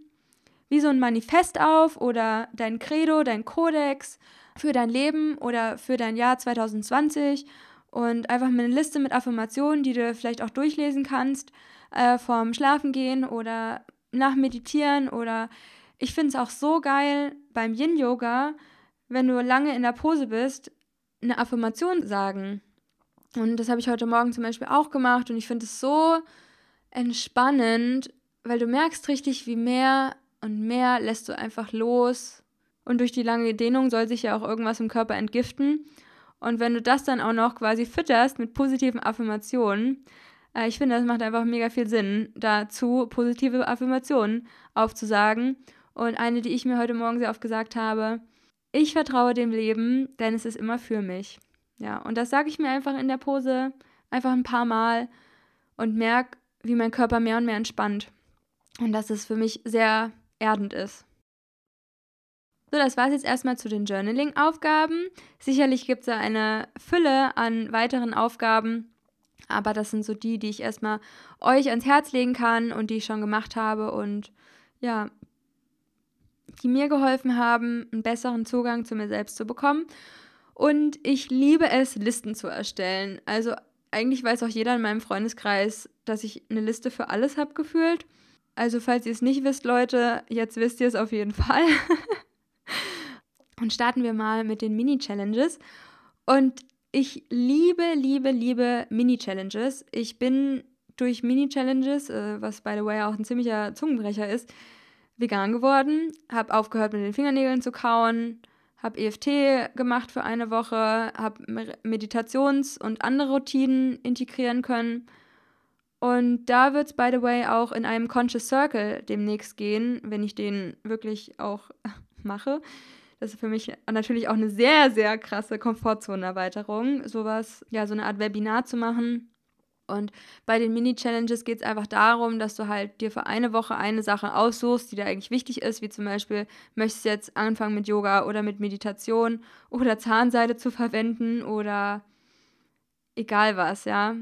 wie so ein Manifest auf oder dein Credo, dein Kodex für dein Leben oder für dein Jahr 2020 und einfach eine Liste mit Affirmationen, die du vielleicht auch durchlesen kannst, äh, vorm Schlafengehen oder nach Meditieren oder ich finde es auch so geil beim Yin-Yoga, wenn du lange in der Pose bist, eine Affirmation sagen. Und das habe ich heute Morgen zum Beispiel auch gemacht und ich finde es so entspannend, weil du merkst richtig, wie mehr und mehr lässt du einfach los und durch die lange Dehnung soll sich ja auch irgendwas im Körper entgiften. Und wenn du das dann auch noch quasi fütterst mit positiven Affirmationen, äh, ich finde, das macht einfach mega viel Sinn, dazu positive Affirmationen aufzusagen. Und eine, die ich mir heute Morgen sehr oft gesagt habe, ich vertraue dem Leben, denn es ist immer für mich. Ja, und das sage ich mir einfach in der Pose einfach ein paar Mal und merke, wie mein Körper mehr und mehr entspannt. Und dass es für mich sehr erdend ist. So, das war es jetzt erstmal zu den Journaling-Aufgaben. Sicherlich gibt es da eine Fülle an weiteren Aufgaben, aber das sind so die, die ich erstmal euch ans Herz legen kann und die ich schon gemacht habe und ja, die mir geholfen haben, einen besseren Zugang zu mir selbst zu bekommen. Und ich liebe es, Listen zu erstellen. Also eigentlich weiß auch jeder in meinem Freundeskreis, dass ich eine Liste für alles habe gefühlt. Also falls ihr es nicht wisst, Leute, jetzt wisst ihr es auf jeden [LAUGHS] Fall. Und starten wir mal mit den Mini-Challenges. Und ich liebe, liebe, liebe Mini-Challenges. Ich bin durch Mini-Challenges, äh, was by the way auch ein ziemlicher Zungenbrecher ist, vegan geworden, habe aufgehört mit den Fingernägeln zu kauen, habe EFT gemacht für eine Woche, habe Meditations- und andere Routinen integrieren können. Und da wird es, by the way, auch in einem Conscious Circle demnächst gehen, wenn ich den wirklich auch [LAUGHS] mache. Das ist für mich natürlich auch eine sehr, sehr krasse Komfortzonenerweiterung, sowas, ja, so eine Art Webinar zu machen. Und bei den Mini-Challenges geht es einfach darum, dass du halt dir für eine Woche eine Sache aussuchst, die dir eigentlich wichtig ist, wie zum Beispiel, möchtest du jetzt anfangen mit Yoga oder mit Meditation oder Zahnseide zu verwenden oder egal was, ja.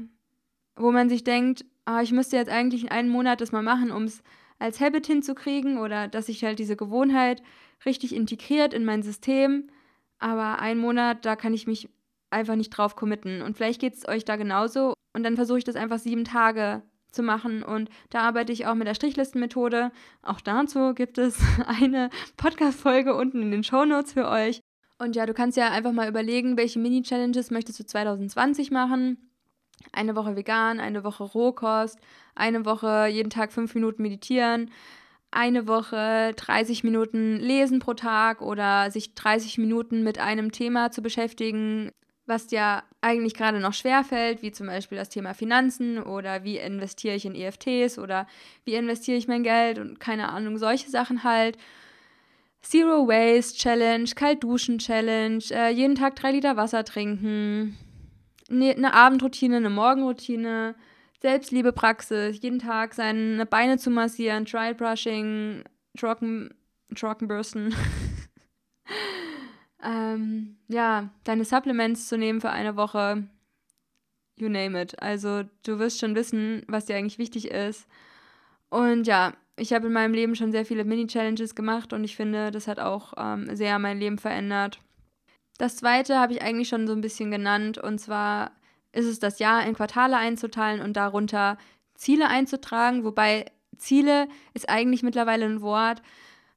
Wo man sich denkt, ah, ich müsste jetzt eigentlich in einem Monat das mal machen, um es als Habit hinzukriegen oder dass ich halt diese Gewohnheit richtig integriert in mein System. Aber ein Monat, da kann ich mich einfach nicht drauf committen. Und vielleicht geht es euch da genauso. Und dann versuche ich das einfach sieben Tage zu machen. Und da arbeite ich auch mit der Strichlistenmethode. Auch dazu gibt es [LAUGHS] eine Podcast-Folge unten in den Show Notes für euch. Und ja, du kannst ja einfach mal überlegen, welche Mini-Challenges möchtest du 2020 machen. Eine Woche vegan, eine Woche Rohkost, eine Woche jeden Tag fünf Minuten meditieren, eine Woche 30 Minuten lesen pro Tag oder sich 30 Minuten mit einem Thema zu beschäftigen, was dir eigentlich gerade noch schwer fällt, wie zum Beispiel das Thema Finanzen oder wie investiere ich in EFTs oder wie investiere ich mein Geld und keine Ahnung, solche Sachen halt. Zero Waste Challenge, Kaltduschen Challenge, äh, jeden Tag drei Liter Wasser trinken, ne, eine Abendroutine, eine Morgenroutine, Selbstliebepraxis, jeden Tag seine Beine zu massieren, Dry Brushing, Trocken, Trockenbürsten. [LAUGHS] ähm, ja, deine Supplements zu nehmen für eine Woche. You name it. Also du wirst schon wissen, was dir eigentlich wichtig ist. Und ja, ich habe in meinem Leben schon sehr viele Mini-Challenges gemacht und ich finde, das hat auch ähm, sehr mein Leben verändert. Das zweite habe ich eigentlich schon so ein bisschen genannt und zwar ist es das Jahr in Quartale einzuteilen und darunter Ziele einzutragen, wobei Ziele ist eigentlich mittlerweile ein Wort,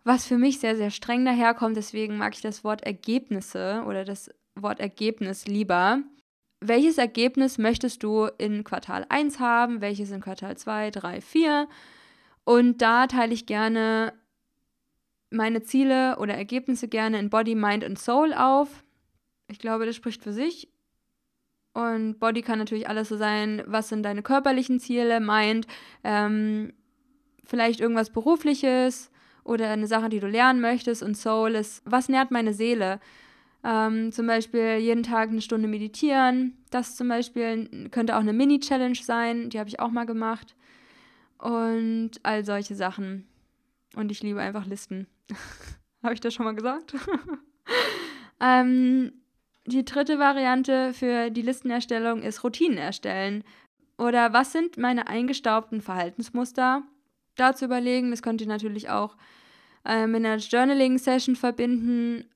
was für mich sehr, sehr streng daherkommt. Deswegen mag ich das Wort Ergebnisse oder das Wort Ergebnis lieber. Welches Ergebnis möchtest du in Quartal 1 haben? Welches in Quartal 2, 3, 4? Und da teile ich gerne meine Ziele oder Ergebnisse gerne in Body, Mind und Soul auf. Ich glaube, das spricht für sich. Und Body kann natürlich alles so sein, was sind deine körperlichen Ziele, Mind, ähm, vielleicht irgendwas Berufliches oder eine Sache, die du lernen möchtest. Und Soul ist, was nährt meine Seele? Ähm, zum Beispiel jeden Tag eine Stunde meditieren. Das zum Beispiel könnte auch eine Mini-Challenge sein, die habe ich auch mal gemacht und all solche Sachen. Und ich liebe einfach Listen. [LAUGHS] Habe ich das schon mal gesagt? [LAUGHS] ähm, die dritte Variante für die Listenerstellung ist Routinen erstellen. Oder was sind meine eingestaubten Verhaltensmuster? Dazu überlegen, das könnt ihr natürlich auch äh, mit einer Journaling-Session verbinden.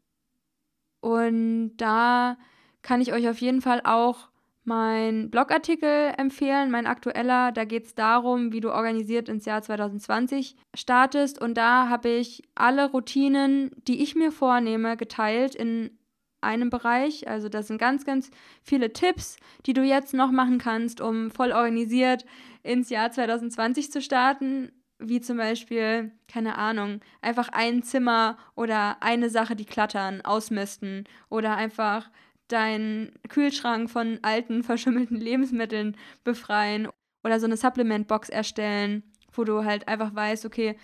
Und da kann ich euch auf jeden Fall auch meinen Blogartikel empfehlen, mein aktueller. Da geht es darum, wie du organisiert ins Jahr 2020 startest. Und da habe ich alle Routinen, die ich mir vornehme, geteilt in einem Bereich. Also das sind ganz, ganz viele Tipps, die du jetzt noch machen kannst, um voll organisiert ins Jahr 2020 zu starten. Wie zum Beispiel, keine Ahnung, einfach ein Zimmer oder eine Sache, die klattern, ausmisten oder einfach deinen Kühlschrank von alten, [LAUGHS] verschimmelten Lebensmitteln befreien oder so eine Supplement-Box erstellen, wo du halt einfach weißt, okay,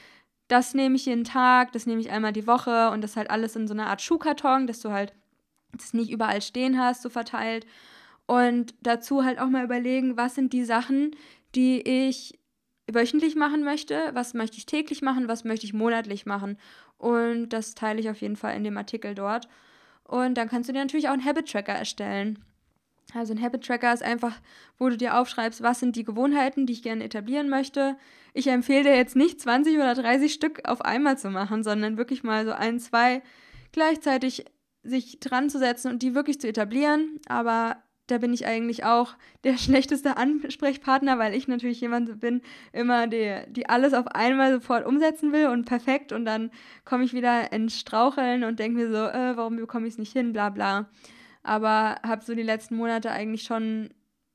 das nehme ich jeden Tag, das nehme ich einmal die Woche und das halt alles in so einer Art Schuhkarton, dass du halt das nicht überall stehen hast, so verteilt. Und dazu halt auch mal überlegen, was sind die Sachen, die ich wöchentlich machen möchte, was möchte ich täglich machen, was möchte ich monatlich machen. Und das teile ich auf jeden Fall in dem Artikel dort. Und dann kannst du dir natürlich auch einen Habit Tracker erstellen. Also ein Habit Tracker ist einfach, wo du dir aufschreibst, was sind die Gewohnheiten, die ich gerne etablieren möchte. Ich empfehle dir jetzt nicht 20 oder 30 Stück auf einmal zu machen, sondern wirklich mal so ein, zwei gleichzeitig sich dran zu setzen und die wirklich zu etablieren. Aber da bin ich eigentlich auch der [LAUGHS] schlechteste Ansprechpartner, weil ich natürlich jemand bin, immer die, die alles auf einmal sofort umsetzen will und perfekt und dann komme ich wieder ins Straucheln und denke mir so, äh, warum bekomme ich es nicht hin, bla bla. Aber habe so die letzten Monate eigentlich schon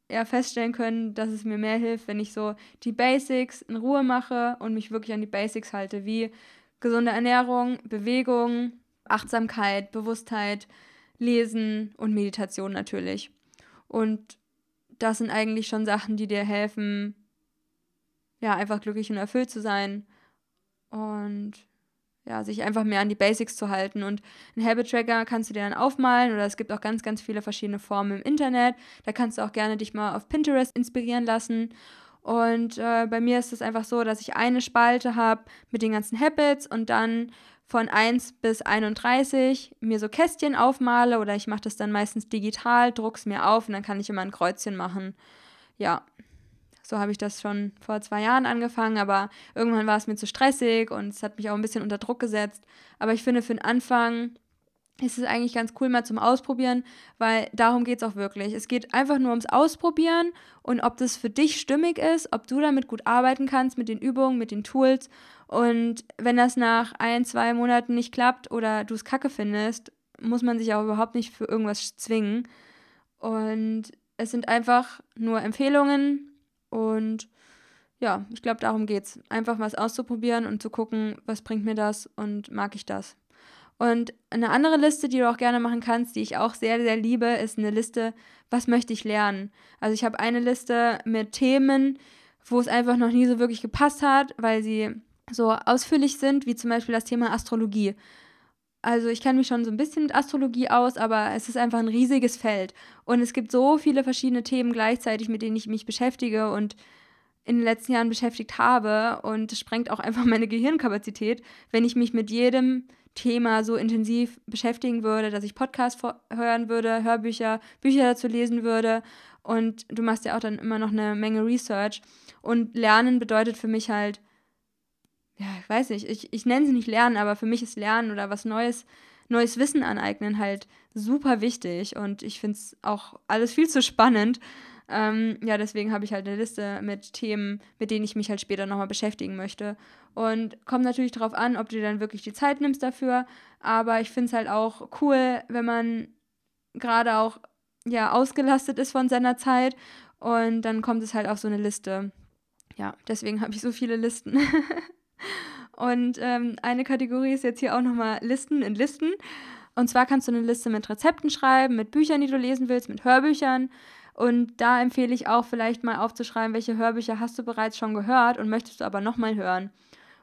eher feststellen können, dass es mir mehr hilft, wenn ich so die Basics in Ruhe mache und mich wirklich an die Basics halte, wie gesunde Ernährung, Bewegung, Achtsamkeit, Bewusstheit, Lesen und Meditation natürlich. Und das sind eigentlich schon Sachen, die dir helfen, ja, einfach glücklich und erfüllt zu sein und ja, sich einfach mehr an die Basics zu halten. Und einen Habit Tracker kannst du dir dann aufmalen oder es gibt auch ganz, ganz viele verschiedene Formen im Internet. Da kannst du auch gerne dich mal auf Pinterest inspirieren lassen. Und äh, bei mir ist es einfach so, dass ich eine Spalte habe mit den ganzen Habits und dann von 1 bis 31 mir so Kästchen aufmale oder ich mache das dann meistens digital, druck's mir auf und dann kann ich immer ein Kreuzchen machen. Ja, so habe ich das schon vor zwei Jahren angefangen, aber irgendwann war es mir zu stressig und es hat mich auch ein bisschen unter Druck gesetzt. Aber ich finde, für den Anfang ist es eigentlich ganz cool mal zum Ausprobieren, weil darum geht es auch wirklich. Es geht einfach nur ums Ausprobieren und ob das für dich stimmig ist, ob du damit gut arbeiten kannst mit den Übungen, mit den Tools und wenn das nach ein, zwei Monaten nicht klappt oder du es kacke findest, muss man sich auch überhaupt nicht für irgendwas zwingen. Und es sind einfach nur Empfehlungen und ja, ich glaube, darum geht es. Einfach was auszuprobieren und zu gucken, was bringt mir das und mag ich das. Und eine andere Liste, die du auch gerne machen kannst, die ich auch sehr, sehr liebe, ist eine Liste, was möchte ich lernen. Also ich habe eine Liste mit Themen, wo es einfach noch nie so wirklich gepasst hat, weil sie so ausführlich sind, wie zum Beispiel das Thema Astrologie. Also ich kenne mich schon so ein bisschen mit Astrologie aus, aber es ist einfach ein riesiges Feld. Und es gibt so viele verschiedene Themen gleichzeitig, mit denen ich mich beschäftige und in den letzten Jahren beschäftigt habe. Und es sprengt auch einfach meine Gehirnkapazität, wenn ich mich mit jedem Thema so intensiv beschäftigen würde, dass ich Podcasts hören würde, Hörbücher, Bücher dazu lesen würde. Und du machst ja auch dann immer noch eine Menge Research. Und Lernen bedeutet für mich halt, ja, ich weiß nicht, ich, ich nenne sie nicht Lernen, aber für mich ist Lernen oder was Neues, neues Wissen aneignen halt super wichtig und ich finde es auch alles viel zu spannend. Ähm, ja, deswegen habe ich halt eine Liste mit Themen, mit denen ich mich halt später nochmal beschäftigen möchte. Und kommt natürlich darauf an, ob du dir dann wirklich die Zeit nimmst dafür. Aber ich finde es halt auch cool, wenn man gerade auch ja ausgelastet ist von seiner Zeit. Und dann kommt es halt auf so eine Liste. Ja, deswegen habe ich so viele Listen. [LAUGHS] Und ähm, eine Kategorie ist jetzt hier auch nochmal Listen in Listen. Und zwar kannst du eine Liste mit Rezepten schreiben, mit Büchern, die du lesen willst, mit Hörbüchern. Und da empfehle ich auch vielleicht mal aufzuschreiben, welche Hörbücher hast du bereits schon gehört und möchtest du aber nochmal hören.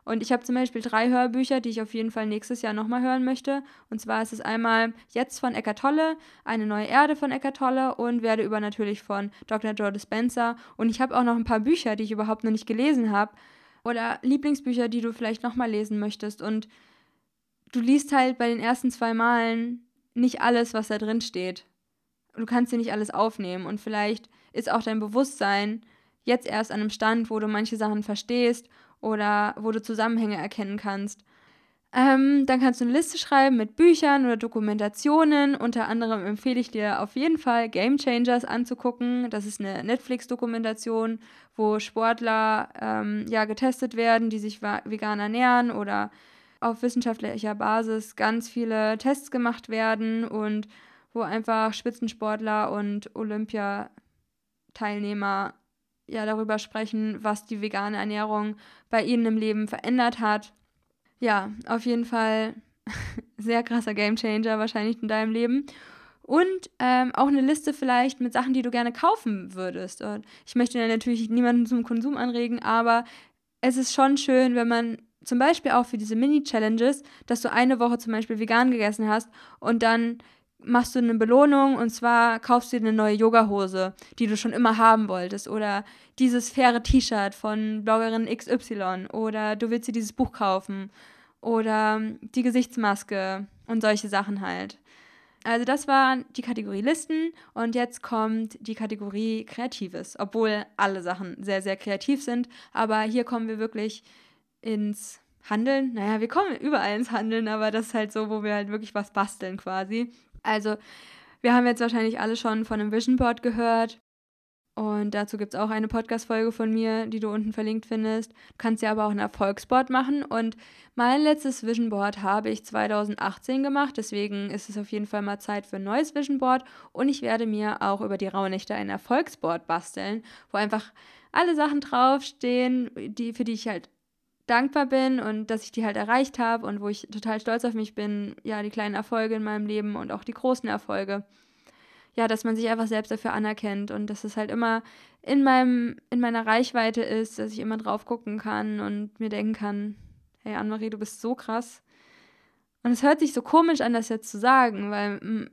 Und ich habe zum Beispiel drei Hörbücher, die ich auf jeden Fall nächstes Jahr nochmal hören möchte. Und zwar ist es einmal Jetzt von Eckart Tolle, Eine neue Erde von Eckart Tolle und Werde über natürlich von Dr. Joe Dispenza. Und ich habe auch noch ein paar Bücher, die ich überhaupt noch nicht gelesen habe. Oder Lieblingsbücher, die du vielleicht nochmal lesen möchtest. Und du liest halt bei den ersten zwei Malen nicht alles, was da drin steht. Du kannst dir nicht alles aufnehmen. Und vielleicht ist auch dein Bewusstsein jetzt erst an einem Stand, wo du manche Sachen verstehst oder wo du Zusammenhänge erkennen kannst. Ähm, dann kannst du eine Liste schreiben mit Büchern oder Dokumentationen. Unter anderem empfehle ich dir auf jeden Fall Game Changers anzugucken. Das ist eine Netflix-Dokumentation, wo Sportler ähm, ja getestet werden, die sich vegan ernähren oder auf wissenschaftlicher Basis ganz viele Tests gemacht werden und wo einfach Spitzensportler und Olympiateilnehmer ja darüber sprechen, was die vegane Ernährung bei ihnen im Leben verändert hat. Ja, auf jeden Fall [LAUGHS] sehr krasser Gamechanger wahrscheinlich in deinem Leben. Und ähm, auch eine Liste vielleicht mit Sachen, die du gerne kaufen würdest. Und ich möchte natürlich niemanden zum Konsum anregen, aber es ist schon schön, wenn man zum Beispiel auch für diese Mini-Challenges, dass du eine Woche zum Beispiel vegan gegessen hast und dann machst du eine Belohnung und zwar kaufst du dir eine neue Yogahose, die du schon immer haben wolltest oder dieses faire T-Shirt von Bloggerin XY oder du willst dir dieses Buch kaufen oder die Gesichtsmaske und solche Sachen halt. Also das war die Kategorie Listen und jetzt kommt die Kategorie Kreatives, obwohl alle Sachen sehr, sehr kreativ sind, aber hier kommen wir wirklich ins Handeln. Naja, wir kommen überall ins Handeln, aber das ist halt so, wo wir halt wirklich was basteln quasi. Also, wir haben jetzt wahrscheinlich alle schon von einem Vision Board gehört. Und dazu gibt es auch eine Podcast-Folge von mir, die du unten verlinkt findest. Du kannst ja aber auch ein Erfolgsboard machen. Und mein letztes Vision Board habe ich 2018 gemacht. Deswegen ist es auf jeden Fall mal Zeit für ein neues Vision Board. Und ich werde mir auch über die Rauhnächte ein Erfolgsboard basteln, wo einfach alle Sachen draufstehen, die, für die ich halt dankbar bin und dass ich die halt erreicht habe und wo ich total stolz auf mich bin, ja, die kleinen Erfolge in meinem Leben und auch die großen Erfolge. Ja, dass man sich einfach selbst dafür anerkennt und dass es halt immer in meinem, in meiner Reichweite ist, dass ich immer drauf gucken kann und mir denken kann, hey Annemarie, du bist so krass. Und es hört sich so komisch an, das jetzt zu sagen, weil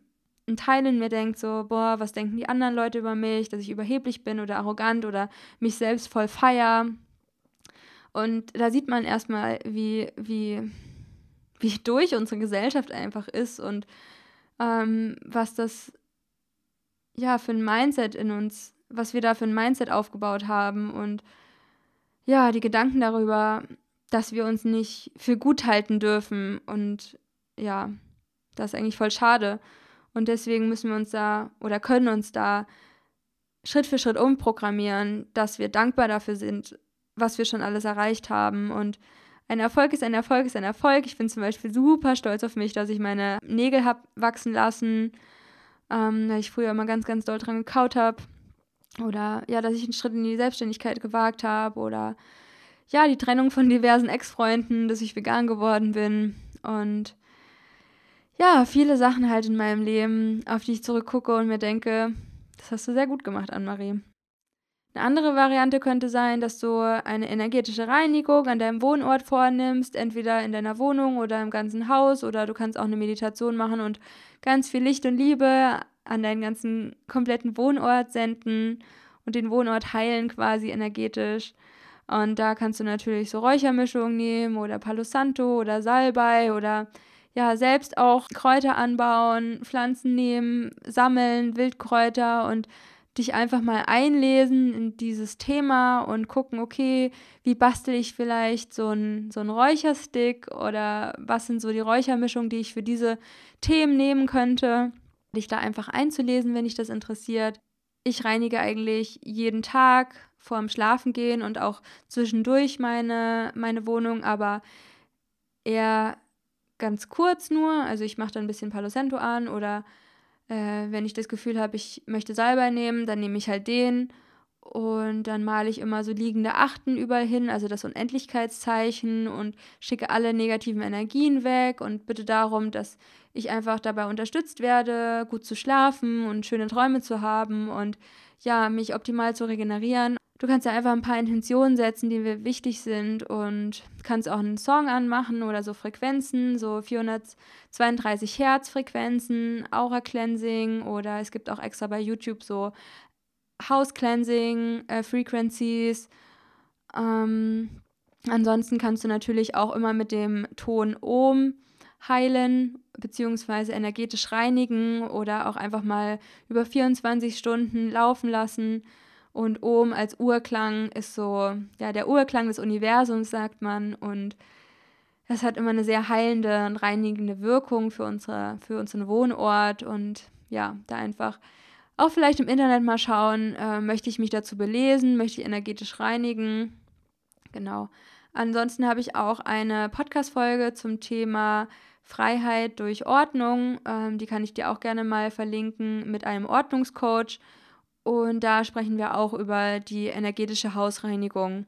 ein Teil in mir denkt so, boah, was denken die anderen Leute über mich, dass ich überheblich bin oder arrogant oder mich selbst voll feier und da sieht man erstmal, wie, wie, wie durch unsere Gesellschaft einfach ist und ähm, was das ja für ein Mindset in uns, was wir da für ein Mindset aufgebaut haben und ja, die Gedanken darüber, dass wir uns nicht für gut halten dürfen und ja, das ist eigentlich voll schade. Und deswegen müssen wir uns da oder können uns da Schritt für Schritt umprogrammieren, dass wir dankbar dafür sind, was wir schon alles erreicht haben. Und ein Erfolg ist ein Erfolg ist ein Erfolg. Ich bin zum Beispiel super stolz auf mich, dass ich meine Nägel habe wachsen lassen, ähm, weil ich früher immer ganz, ganz doll dran gekaut habe. Oder ja, dass ich einen Schritt in die Selbstständigkeit gewagt habe. Oder ja, die Trennung von diversen Ex-Freunden, dass ich vegan geworden bin. Und ja, viele Sachen halt in meinem Leben, auf die ich zurückgucke und mir denke, das hast du sehr gut gemacht, Anne-Marie. Eine andere Variante könnte sein, dass du eine energetische Reinigung an deinem Wohnort vornimmst, entweder in deiner Wohnung oder im ganzen Haus oder du kannst auch eine Meditation machen und ganz viel Licht und Liebe an deinen ganzen kompletten Wohnort senden und den Wohnort heilen quasi energetisch. Und da kannst du natürlich so Räuchermischungen nehmen oder Palo Santo oder Salbei oder ja, selbst auch Kräuter anbauen, Pflanzen nehmen, sammeln, Wildkräuter und dich einfach mal einlesen in dieses Thema und gucken, okay, wie bastel ich vielleicht so einen so Räucherstick oder was sind so die Räuchermischungen, die ich für diese Themen nehmen könnte. Dich da einfach einzulesen, wenn dich das interessiert. Ich reinige eigentlich jeden Tag vorm Schlafengehen und auch zwischendurch meine, meine Wohnung, aber eher ganz kurz nur. Also ich mache dann ein bisschen Palo an oder äh, wenn ich das Gefühl habe, ich möchte Salbei nehmen, dann nehme ich halt den. Und dann male ich immer so liegende Achten überall hin, also das Unendlichkeitszeichen und schicke alle negativen Energien weg und bitte darum, dass ich einfach dabei unterstützt werde, gut zu schlafen und schöne Träume zu haben und ja, mich optimal zu regenerieren. Du kannst ja einfach ein paar Intentionen setzen, die mir wichtig sind und kannst auch einen Song anmachen oder so Frequenzen, so 432 Hertz Frequenzen, Aura Cleansing oder es gibt auch extra bei YouTube so House Cleansing äh, Frequencies. Ähm, ansonsten kannst du natürlich auch immer mit dem Ton Ohm heilen beziehungsweise energetisch reinigen oder auch einfach mal über 24 Stunden laufen lassen. Und Om als Urklang ist so, ja, der Urklang des Universums, sagt man. Und das hat immer eine sehr heilende und reinigende Wirkung für, unsere, für unseren Wohnort. Und ja, da einfach auch vielleicht im Internet mal schauen, äh, möchte ich mich dazu belesen, möchte ich energetisch reinigen. Genau. Ansonsten habe ich auch eine Podcast-Folge zum Thema Freiheit durch Ordnung. Ähm, die kann ich dir auch gerne mal verlinken mit einem Ordnungscoach. Und da sprechen wir auch über die energetische Hausreinigung.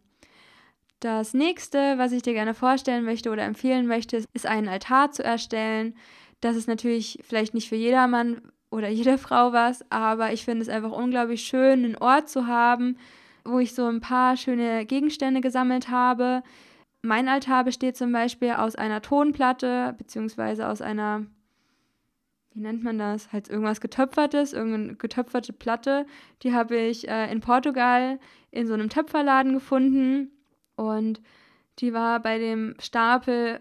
Das nächste, was ich dir gerne vorstellen möchte oder empfehlen möchte, ist einen Altar zu erstellen. Das ist natürlich vielleicht nicht für jedermann oder [LAUGHS] jede Frau was, aber ich finde es einfach unglaublich schön, einen Ort zu haben, wo ich so ein paar schöne Gegenstände gesammelt habe. Mein Altar besteht zum Beispiel aus einer Tonplatte beziehungsweise aus einer wie nennt man das? Halt irgendwas getöpfertes, irgendeine getöpferte Platte. Die habe ich äh, in Portugal in so einem Töpferladen gefunden und die war bei dem Stapel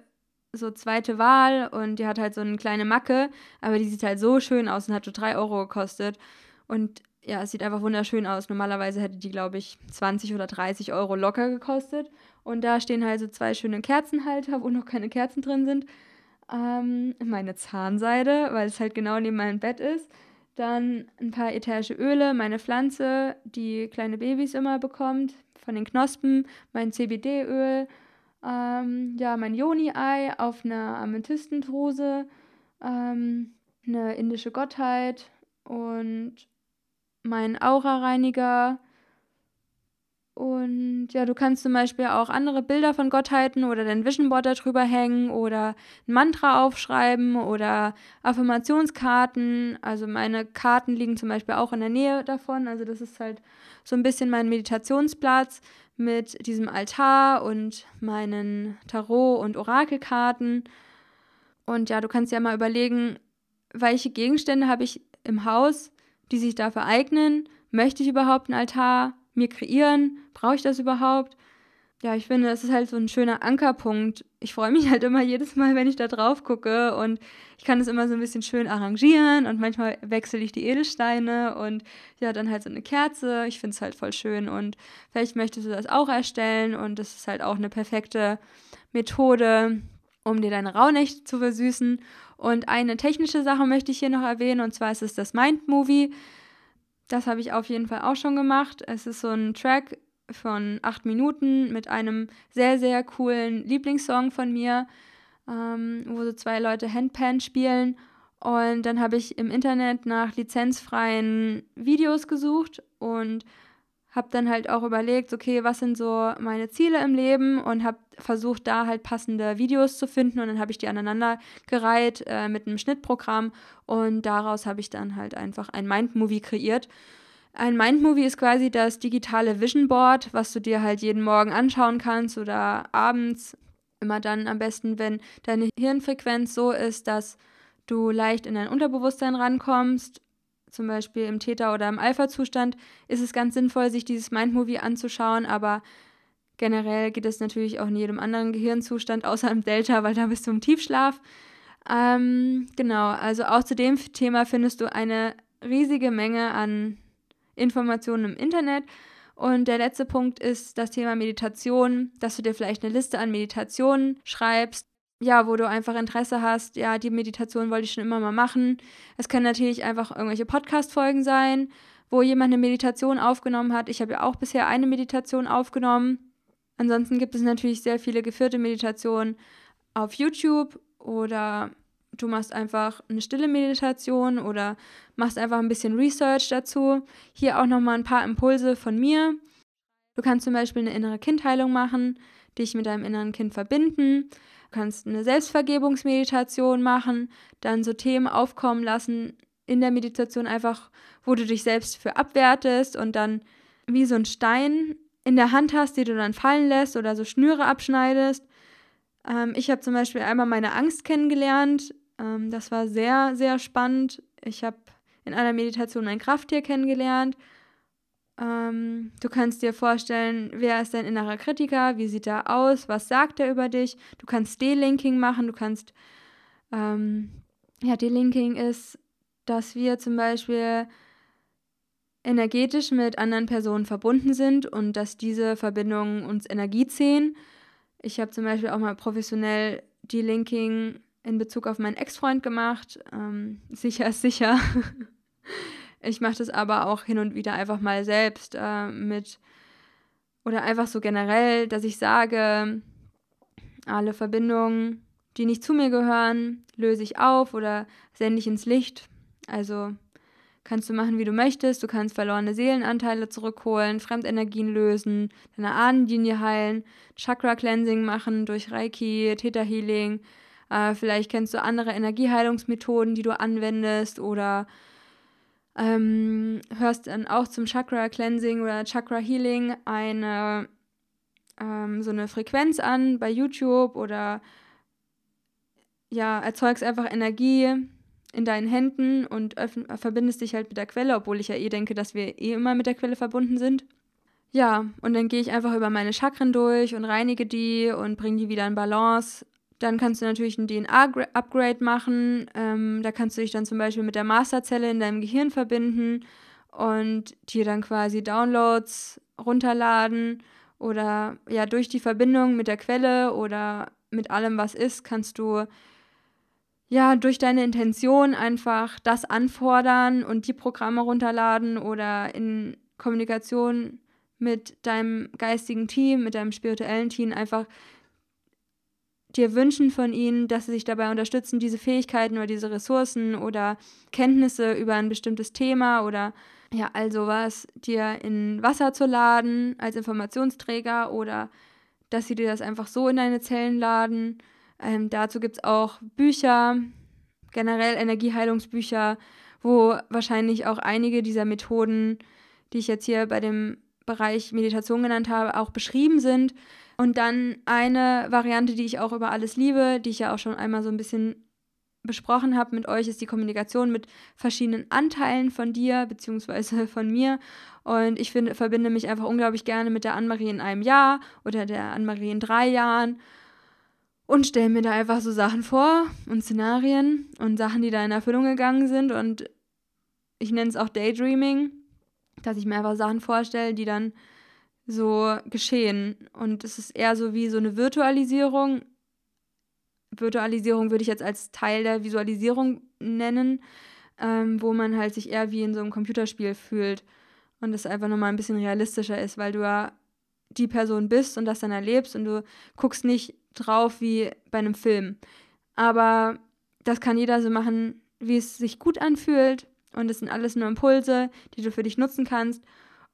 so zweite Wahl und die hat halt so eine kleine Macke, aber die sieht halt so schön aus und hat so drei Euro gekostet. Und ja, es sieht einfach wunderschön aus. Normalerweise hätte die, glaube ich, 20 oder 30 Euro locker gekostet. Und da stehen halt so zwei schöne Kerzenhalter, wo noch keine Kerzen drin sind ähm, meine Zahnseide, weil es halt genau neben meinem Bett ist. Dann ein paar ätherische Öle, meine Pflanze, die kleine Babys immer bekommt, von den Knospen, mein CBD-Öl, ähm, ja, mein Yoni-Ei auf einer Amethystentrose, ähm, eine indische Gottheit und mein Aura-Reiniger, und ja, du kannst zum Beispiel auch andere Bilder von Gottheiten oder dein Vision Board darüber hängen oder ein Mantra aufschreiben oder Affirmationskarten. Also meine Karten liegen zum Beispiel auch in der Nähe davon. Also das ist halt so ein bisschen mein Meditationsplatz mit diesem Altar und meinen Tarot- und Orakelkarten. Und ja, du kannst ja mal überlegen, welche Gegenstände habe ich im Haus, die sich dafür eignen. Möchte ich überhaupt ein Altar? Mir kreieren? Brauche ich das überhaupt? Ja, ich finde, das ist halt so ein schöner Ankerpunkt. Ich freue mich [LAUGHS] halt immer jedes Mal, wenn ich da drauf gucke und ich kann es immer so ein bisschen schön arrangieren und manchmal wechsle ich die Edelsteine und ja, dann halt so eine Kerze. Ich finde es halt voll schön und vielleicht möchtest du das auch erstellen und das ist halt auch eine perfekte Methode, um dir deine Rauhnächte zu versüßen. Und eine technische Sache möchte ich hier noch erwähnen und zwar ist es das Mind Movie. Das habe ich auf jeden Fall auch schon gemacht. Es ist so ein Track von acht Minuten mit einem sehr, sehr coolen Lieblingssong von mir, ähm, wo so zwei Leute Handpan spielen. Und dann habe ich im Internet nach lizenzfreien Videos gesucht und habe dann halt auch überlegt, okay, was sind so meine Ziele im Leben und habe versucht, da halt passende Videos zu finden und dann habe ich die aneinander gereiht äh, mit einem Schnittprogramm und daraus habe ich dann halt einfach ein Mindmovie kreiert. Ein Mindmovie ist quasi das digitale Vision Board, was du dir halt jeden Morgen anschauen kannst oder abends. Immer dann am besten, wenn deine Hirnfrequenz so ist, dass du leicht in dein Unterbewusstsein rankommst zum Beispiel im Theta- oder im Alpha-Zustand, ist es ganz sinnvoll, sich dieses Mindmovie anzuschauen, aber generell geht es natürlich auch in jedem anderen Gehirnzustand, außer im Delta, weil da bist du im Tiefschlaf. Ähm, genau, also auch zu dem Thema findest du eine riesige Menge an Informationen im Internet. Und der letzte Punkt ist das Thema Meditation, dass du dir vielleicht eine Liste an Meditationen schreibst, ja, wo du einfach Interesse hast, ja, die Meditation wollte ich schon immer mal machen. Es können natürlich einfach irgendwelche Podcast-Folgen sein, wo jemand eine Meditation aufgenommen hat. Ich habe ja auch bisher eine Meditation aufgenommen. Ansonsten gibt es natürlich sehr viele geführte Meditationen auf YouTube oder du machst einfach eine stille Meditation oder machst einfach ein bisschen Research dazu. Hier auch nochmal ein paar Impulse von mir. Du kannst zum Beispiel eine innere Kindheilung machen, dich mit deinem inneren Kind verbinden. Du kannst eine Selbstvergebungsmeditation machen, dann so Themen aufkommen lassen in der Meditation einfach, wo du dich selbst für abwertest und dann wie so ein Stein in der Hand hast, die du dann fallen lässt oder so Schnüre abschneidest. Ähm, ich habe zum Beispiel einmal meine Angst kennengelernt. Ähm, das war sehr, sehr spannend. Ich habe in einer Meditation ein Krafttier kennengelernt. Ähm, du kannst dir vorstellen, wer ist dein innerer Kritiker, wie sieht er aus, was sagt er über dich. Du kannst Delinking machen, du kannst, ähm, ja, Delinking ist, dass wir zum Beispiel energetisch mit anderen Personen verbunden sind und dass diese Verbindungen uns Energie ziehen. Ich habe zum Beispiel auch mal professionell Delinking in Bezug auf meinen Ex-Freund gemacht. Ähm, sicher ist [LAUGHS] sicher. Ich mache das aber auch hin und wieder einfach mal selbst äh, mit oder einfach so generell, dass ich sage, alle Verbindungen, die nicht zu mir gehören, löse ich auf oder sende ich ins Licht. Also kannst du machen, wie du möchtest. Du kannst verlorene Seelenanteile zurückholen, Fremdenergien lösen, deine Ahnenlinie heilen, Chakra-Cleansing machen durch Reiki, Theta Healing, äh, vielleicht kennst du andere Energieheilungsmethoden, die du anwendest oder ähm, hörst dann auch zum Chakra Cleansing oder Chakra Healing eine ähm, so eine Frequenz an bei YouTube oder ja, erzeugst einfach Energie in deinen Händen und verbindest dich halt mit der Quelle, obwohl ich ja eh denke, dass wir eh immer mit der Quelle verbunden sind. Ja, und dann gehe ich einfach über meine Chakren durch und reinige die und bringe die wieder in Balance. Dann kannst du natürlich ein DNA-Upgrade machen. Ähm, da kannst du dich dann zum Beispiel mit der Masterzelle in deinem Gehirn verbinden und dir dann quasi Downloads runterladen oder ja durch die Verbindung mit der Quelle oder mit allem, was ist, kannst du ja durch deine Intention einfach das anfordern und die Programme runterladen oder in Kommunikation mit deinem geistigen Team, mit deinem spirituellen Team einfach dir wünschen von ihnen, dass sie sich dabei unterstützen, diese Fähigkeiten oder diese Ressourcen oder Kenntnisse über ein bestimmtes Thema oder ja, also was, dir in Wasser zu laden als Informationsträger oder dass sie dir das einfach so in deine Zellen laden. Ähm, dazu gibt es auch Bücher, generell Energieheilungsbücher, wo wahrscheinlich auch einige dieser Methoden, die ich jetzt hier bei dem Bereich Meditation genannt habe, auch beschrieben sind. Und dann eine Variante, die ich auch über alles liebe, die ich ja auch schon einmal so ein bisschen besprochen habe mit euch, ist die Kommunikation mit verschiedenen Anteilen von dir bzw. [LAUGHS] von mir. Und ich finde, verbinde mich einfach unglaublich gerne mit der Annemarie in einem Jahr oder der Annemarie in drei Jahren und stelle mir da einfach so Sachen vor und Szenarien und Sachen, die da in Erfüllung gegangen sind. Und ich nenne es auch Daydreaming, dass ich mir einfach Sachen vorstelle, die dann so geschehen. Und es ist eher so wie so eine Virtualisierung. Virtualisierung würde ich jetzt als Teil der Visualisierung nennen, ähm, wo man halt sich eher wie in so einem Computerspiel fühlt und es einfach nochmal ein bisschen realistischer ist, weil du ja die Person bist und das dann erlebst und du guckst nicht drauf wie bei einem Film. Aber das kann jeder so machen, wie es sich gut anfühlt und es sind alles nur Impulse, die du für dich nutzen kannst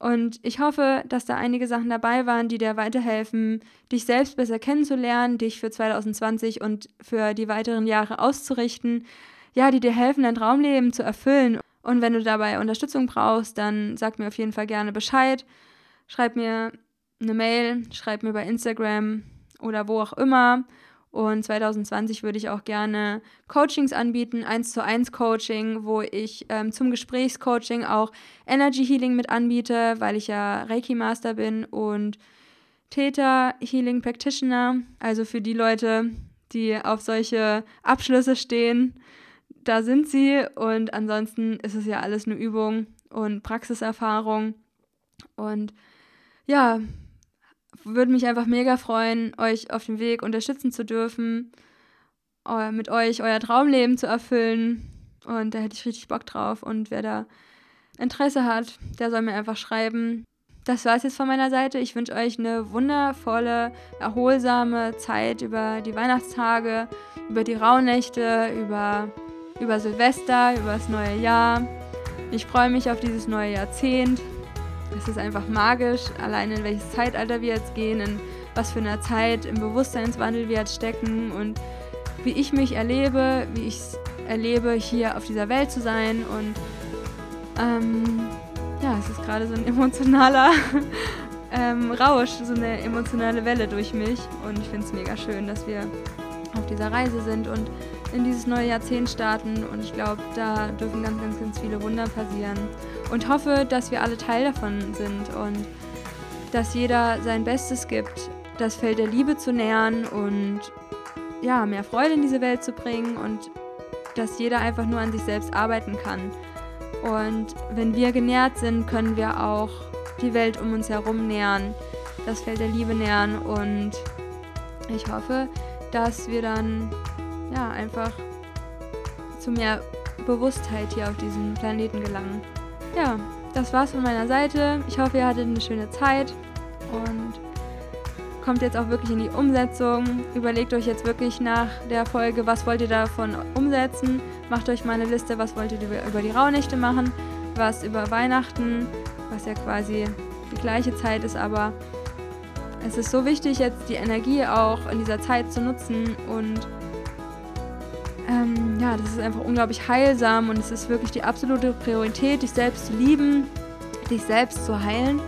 und ich hoffe, dass da einige Sachen dabei waren, die dir weiterhelfen, dich selbst besser kennenzulernen, dich für 2020 und für die weiteren Jahre auszurichten. Ja, die dir helfen, dein Traumleben zu erfüllen. Und wenn du dabei Unterstützung brauchst, dann sag mir auf jeden Fall gerne Bescheid. Schreib mir eine Mail, schreib mir bei Instagram oder wo auch immer. Und 2020 würde ich auch gerne Coachings anbieten, 1 zu 1 Coaching, wo ich ähm, zum Gesprächscoaching auch Energy Healing mit anbiete, weil ich ja Reiki Master bin und Theta Healing Practitioner. Also für die Leute, die auf solche Abschlüsse stehen, da sind sie. Und ansonsten ist es ja alles eine Übung und Praxiserfahrung. Und ja, würde mich einfach mega freuen, euch auf dem Weg unterstützen zu dürfen, mit euch euer Traumleben zu erfüllen. Und da hätte ich richtig Bock drauf. Und wer da Interesse hat, der soll mir einfach schreiben. Das war es jetzt von meiner Seite. Ich wünsche euch eine wundervolle, erholsame Zeit über die Weihnachtstage, über die Rauhnächte, über, über Silvester, über das neue Jahr. Ich freue mich auf dieses neue Jahrzehnt. Es ist einfach magisch, allein in welches Zeitalter wir jetzt gehen, in was für einer Zeit im Bewusstseinswandel wir jetzt stecken und wie ich mich erlebe, wie ich es erlebe, hier auf dieser Welt zu sein. Und ähm, ja, es ist gerade so ein emotionaler [LAUGHS] ähm, Rausch, so eine emotionale Welle durch mich. Und ich finde es mega schön, dass wir auf dieser Reise sind und in dieses neue Jahrzehnt starten. Und ich glaube, da dürfen ganz, ganz, ganz viele Wunder passieren. Und hoffe, dass wir alle Teil davon sind und dass jeder sein Bestes gibt, das Feld der Liebe zu nähern und ja, mehr Freude in diese Welt zu bringen und dass jeder einfach nur an sich selbst arbeiten kann. Und wenn wir genährt sind, können wir auch die Welt um uns herum nähern, das Feld der Liebe nähern und ich hoffe, dass wir dann ja einfach zu mehr Bewusstheit hier auf diesem Planeten gelangen. Ja, das war's von meiner Seite. Ich hoffe, ihr hattet eine schöne Zeit und kommt jetzt auch wirklich in die Umsetzung. Überlegt euch jetzt wirklich nach der Folge, was wollt ihr davon umsetzen. Macht euch mal eine Liste, was wollt ihr über die Rauhnächte machen, was über Weihnachten, was ja quasi die gleiche Zeit ist, aber es ist so wichtig, jetzt die Energie auch in dieser Zeit zu nutzen und ähm, ja, das ist einfach unglaublich heilsam und es ist wirklich die absolute Priorität, dich selbst zu lieben, dich selbst zu heilen.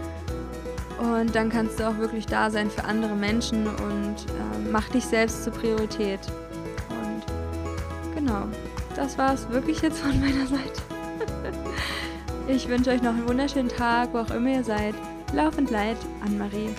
Und dann kannst du auch wirklich da sein für andere Menschen und äh, mach dich selbst zur Priorität. Und genau, das war es wirklich jetzt von meiner Seite. [LAUGHS] ich wünsche euch noch einen wunderschönen Tag, wo auch immer ihr seid. Laufend Leid, Anne-Marie.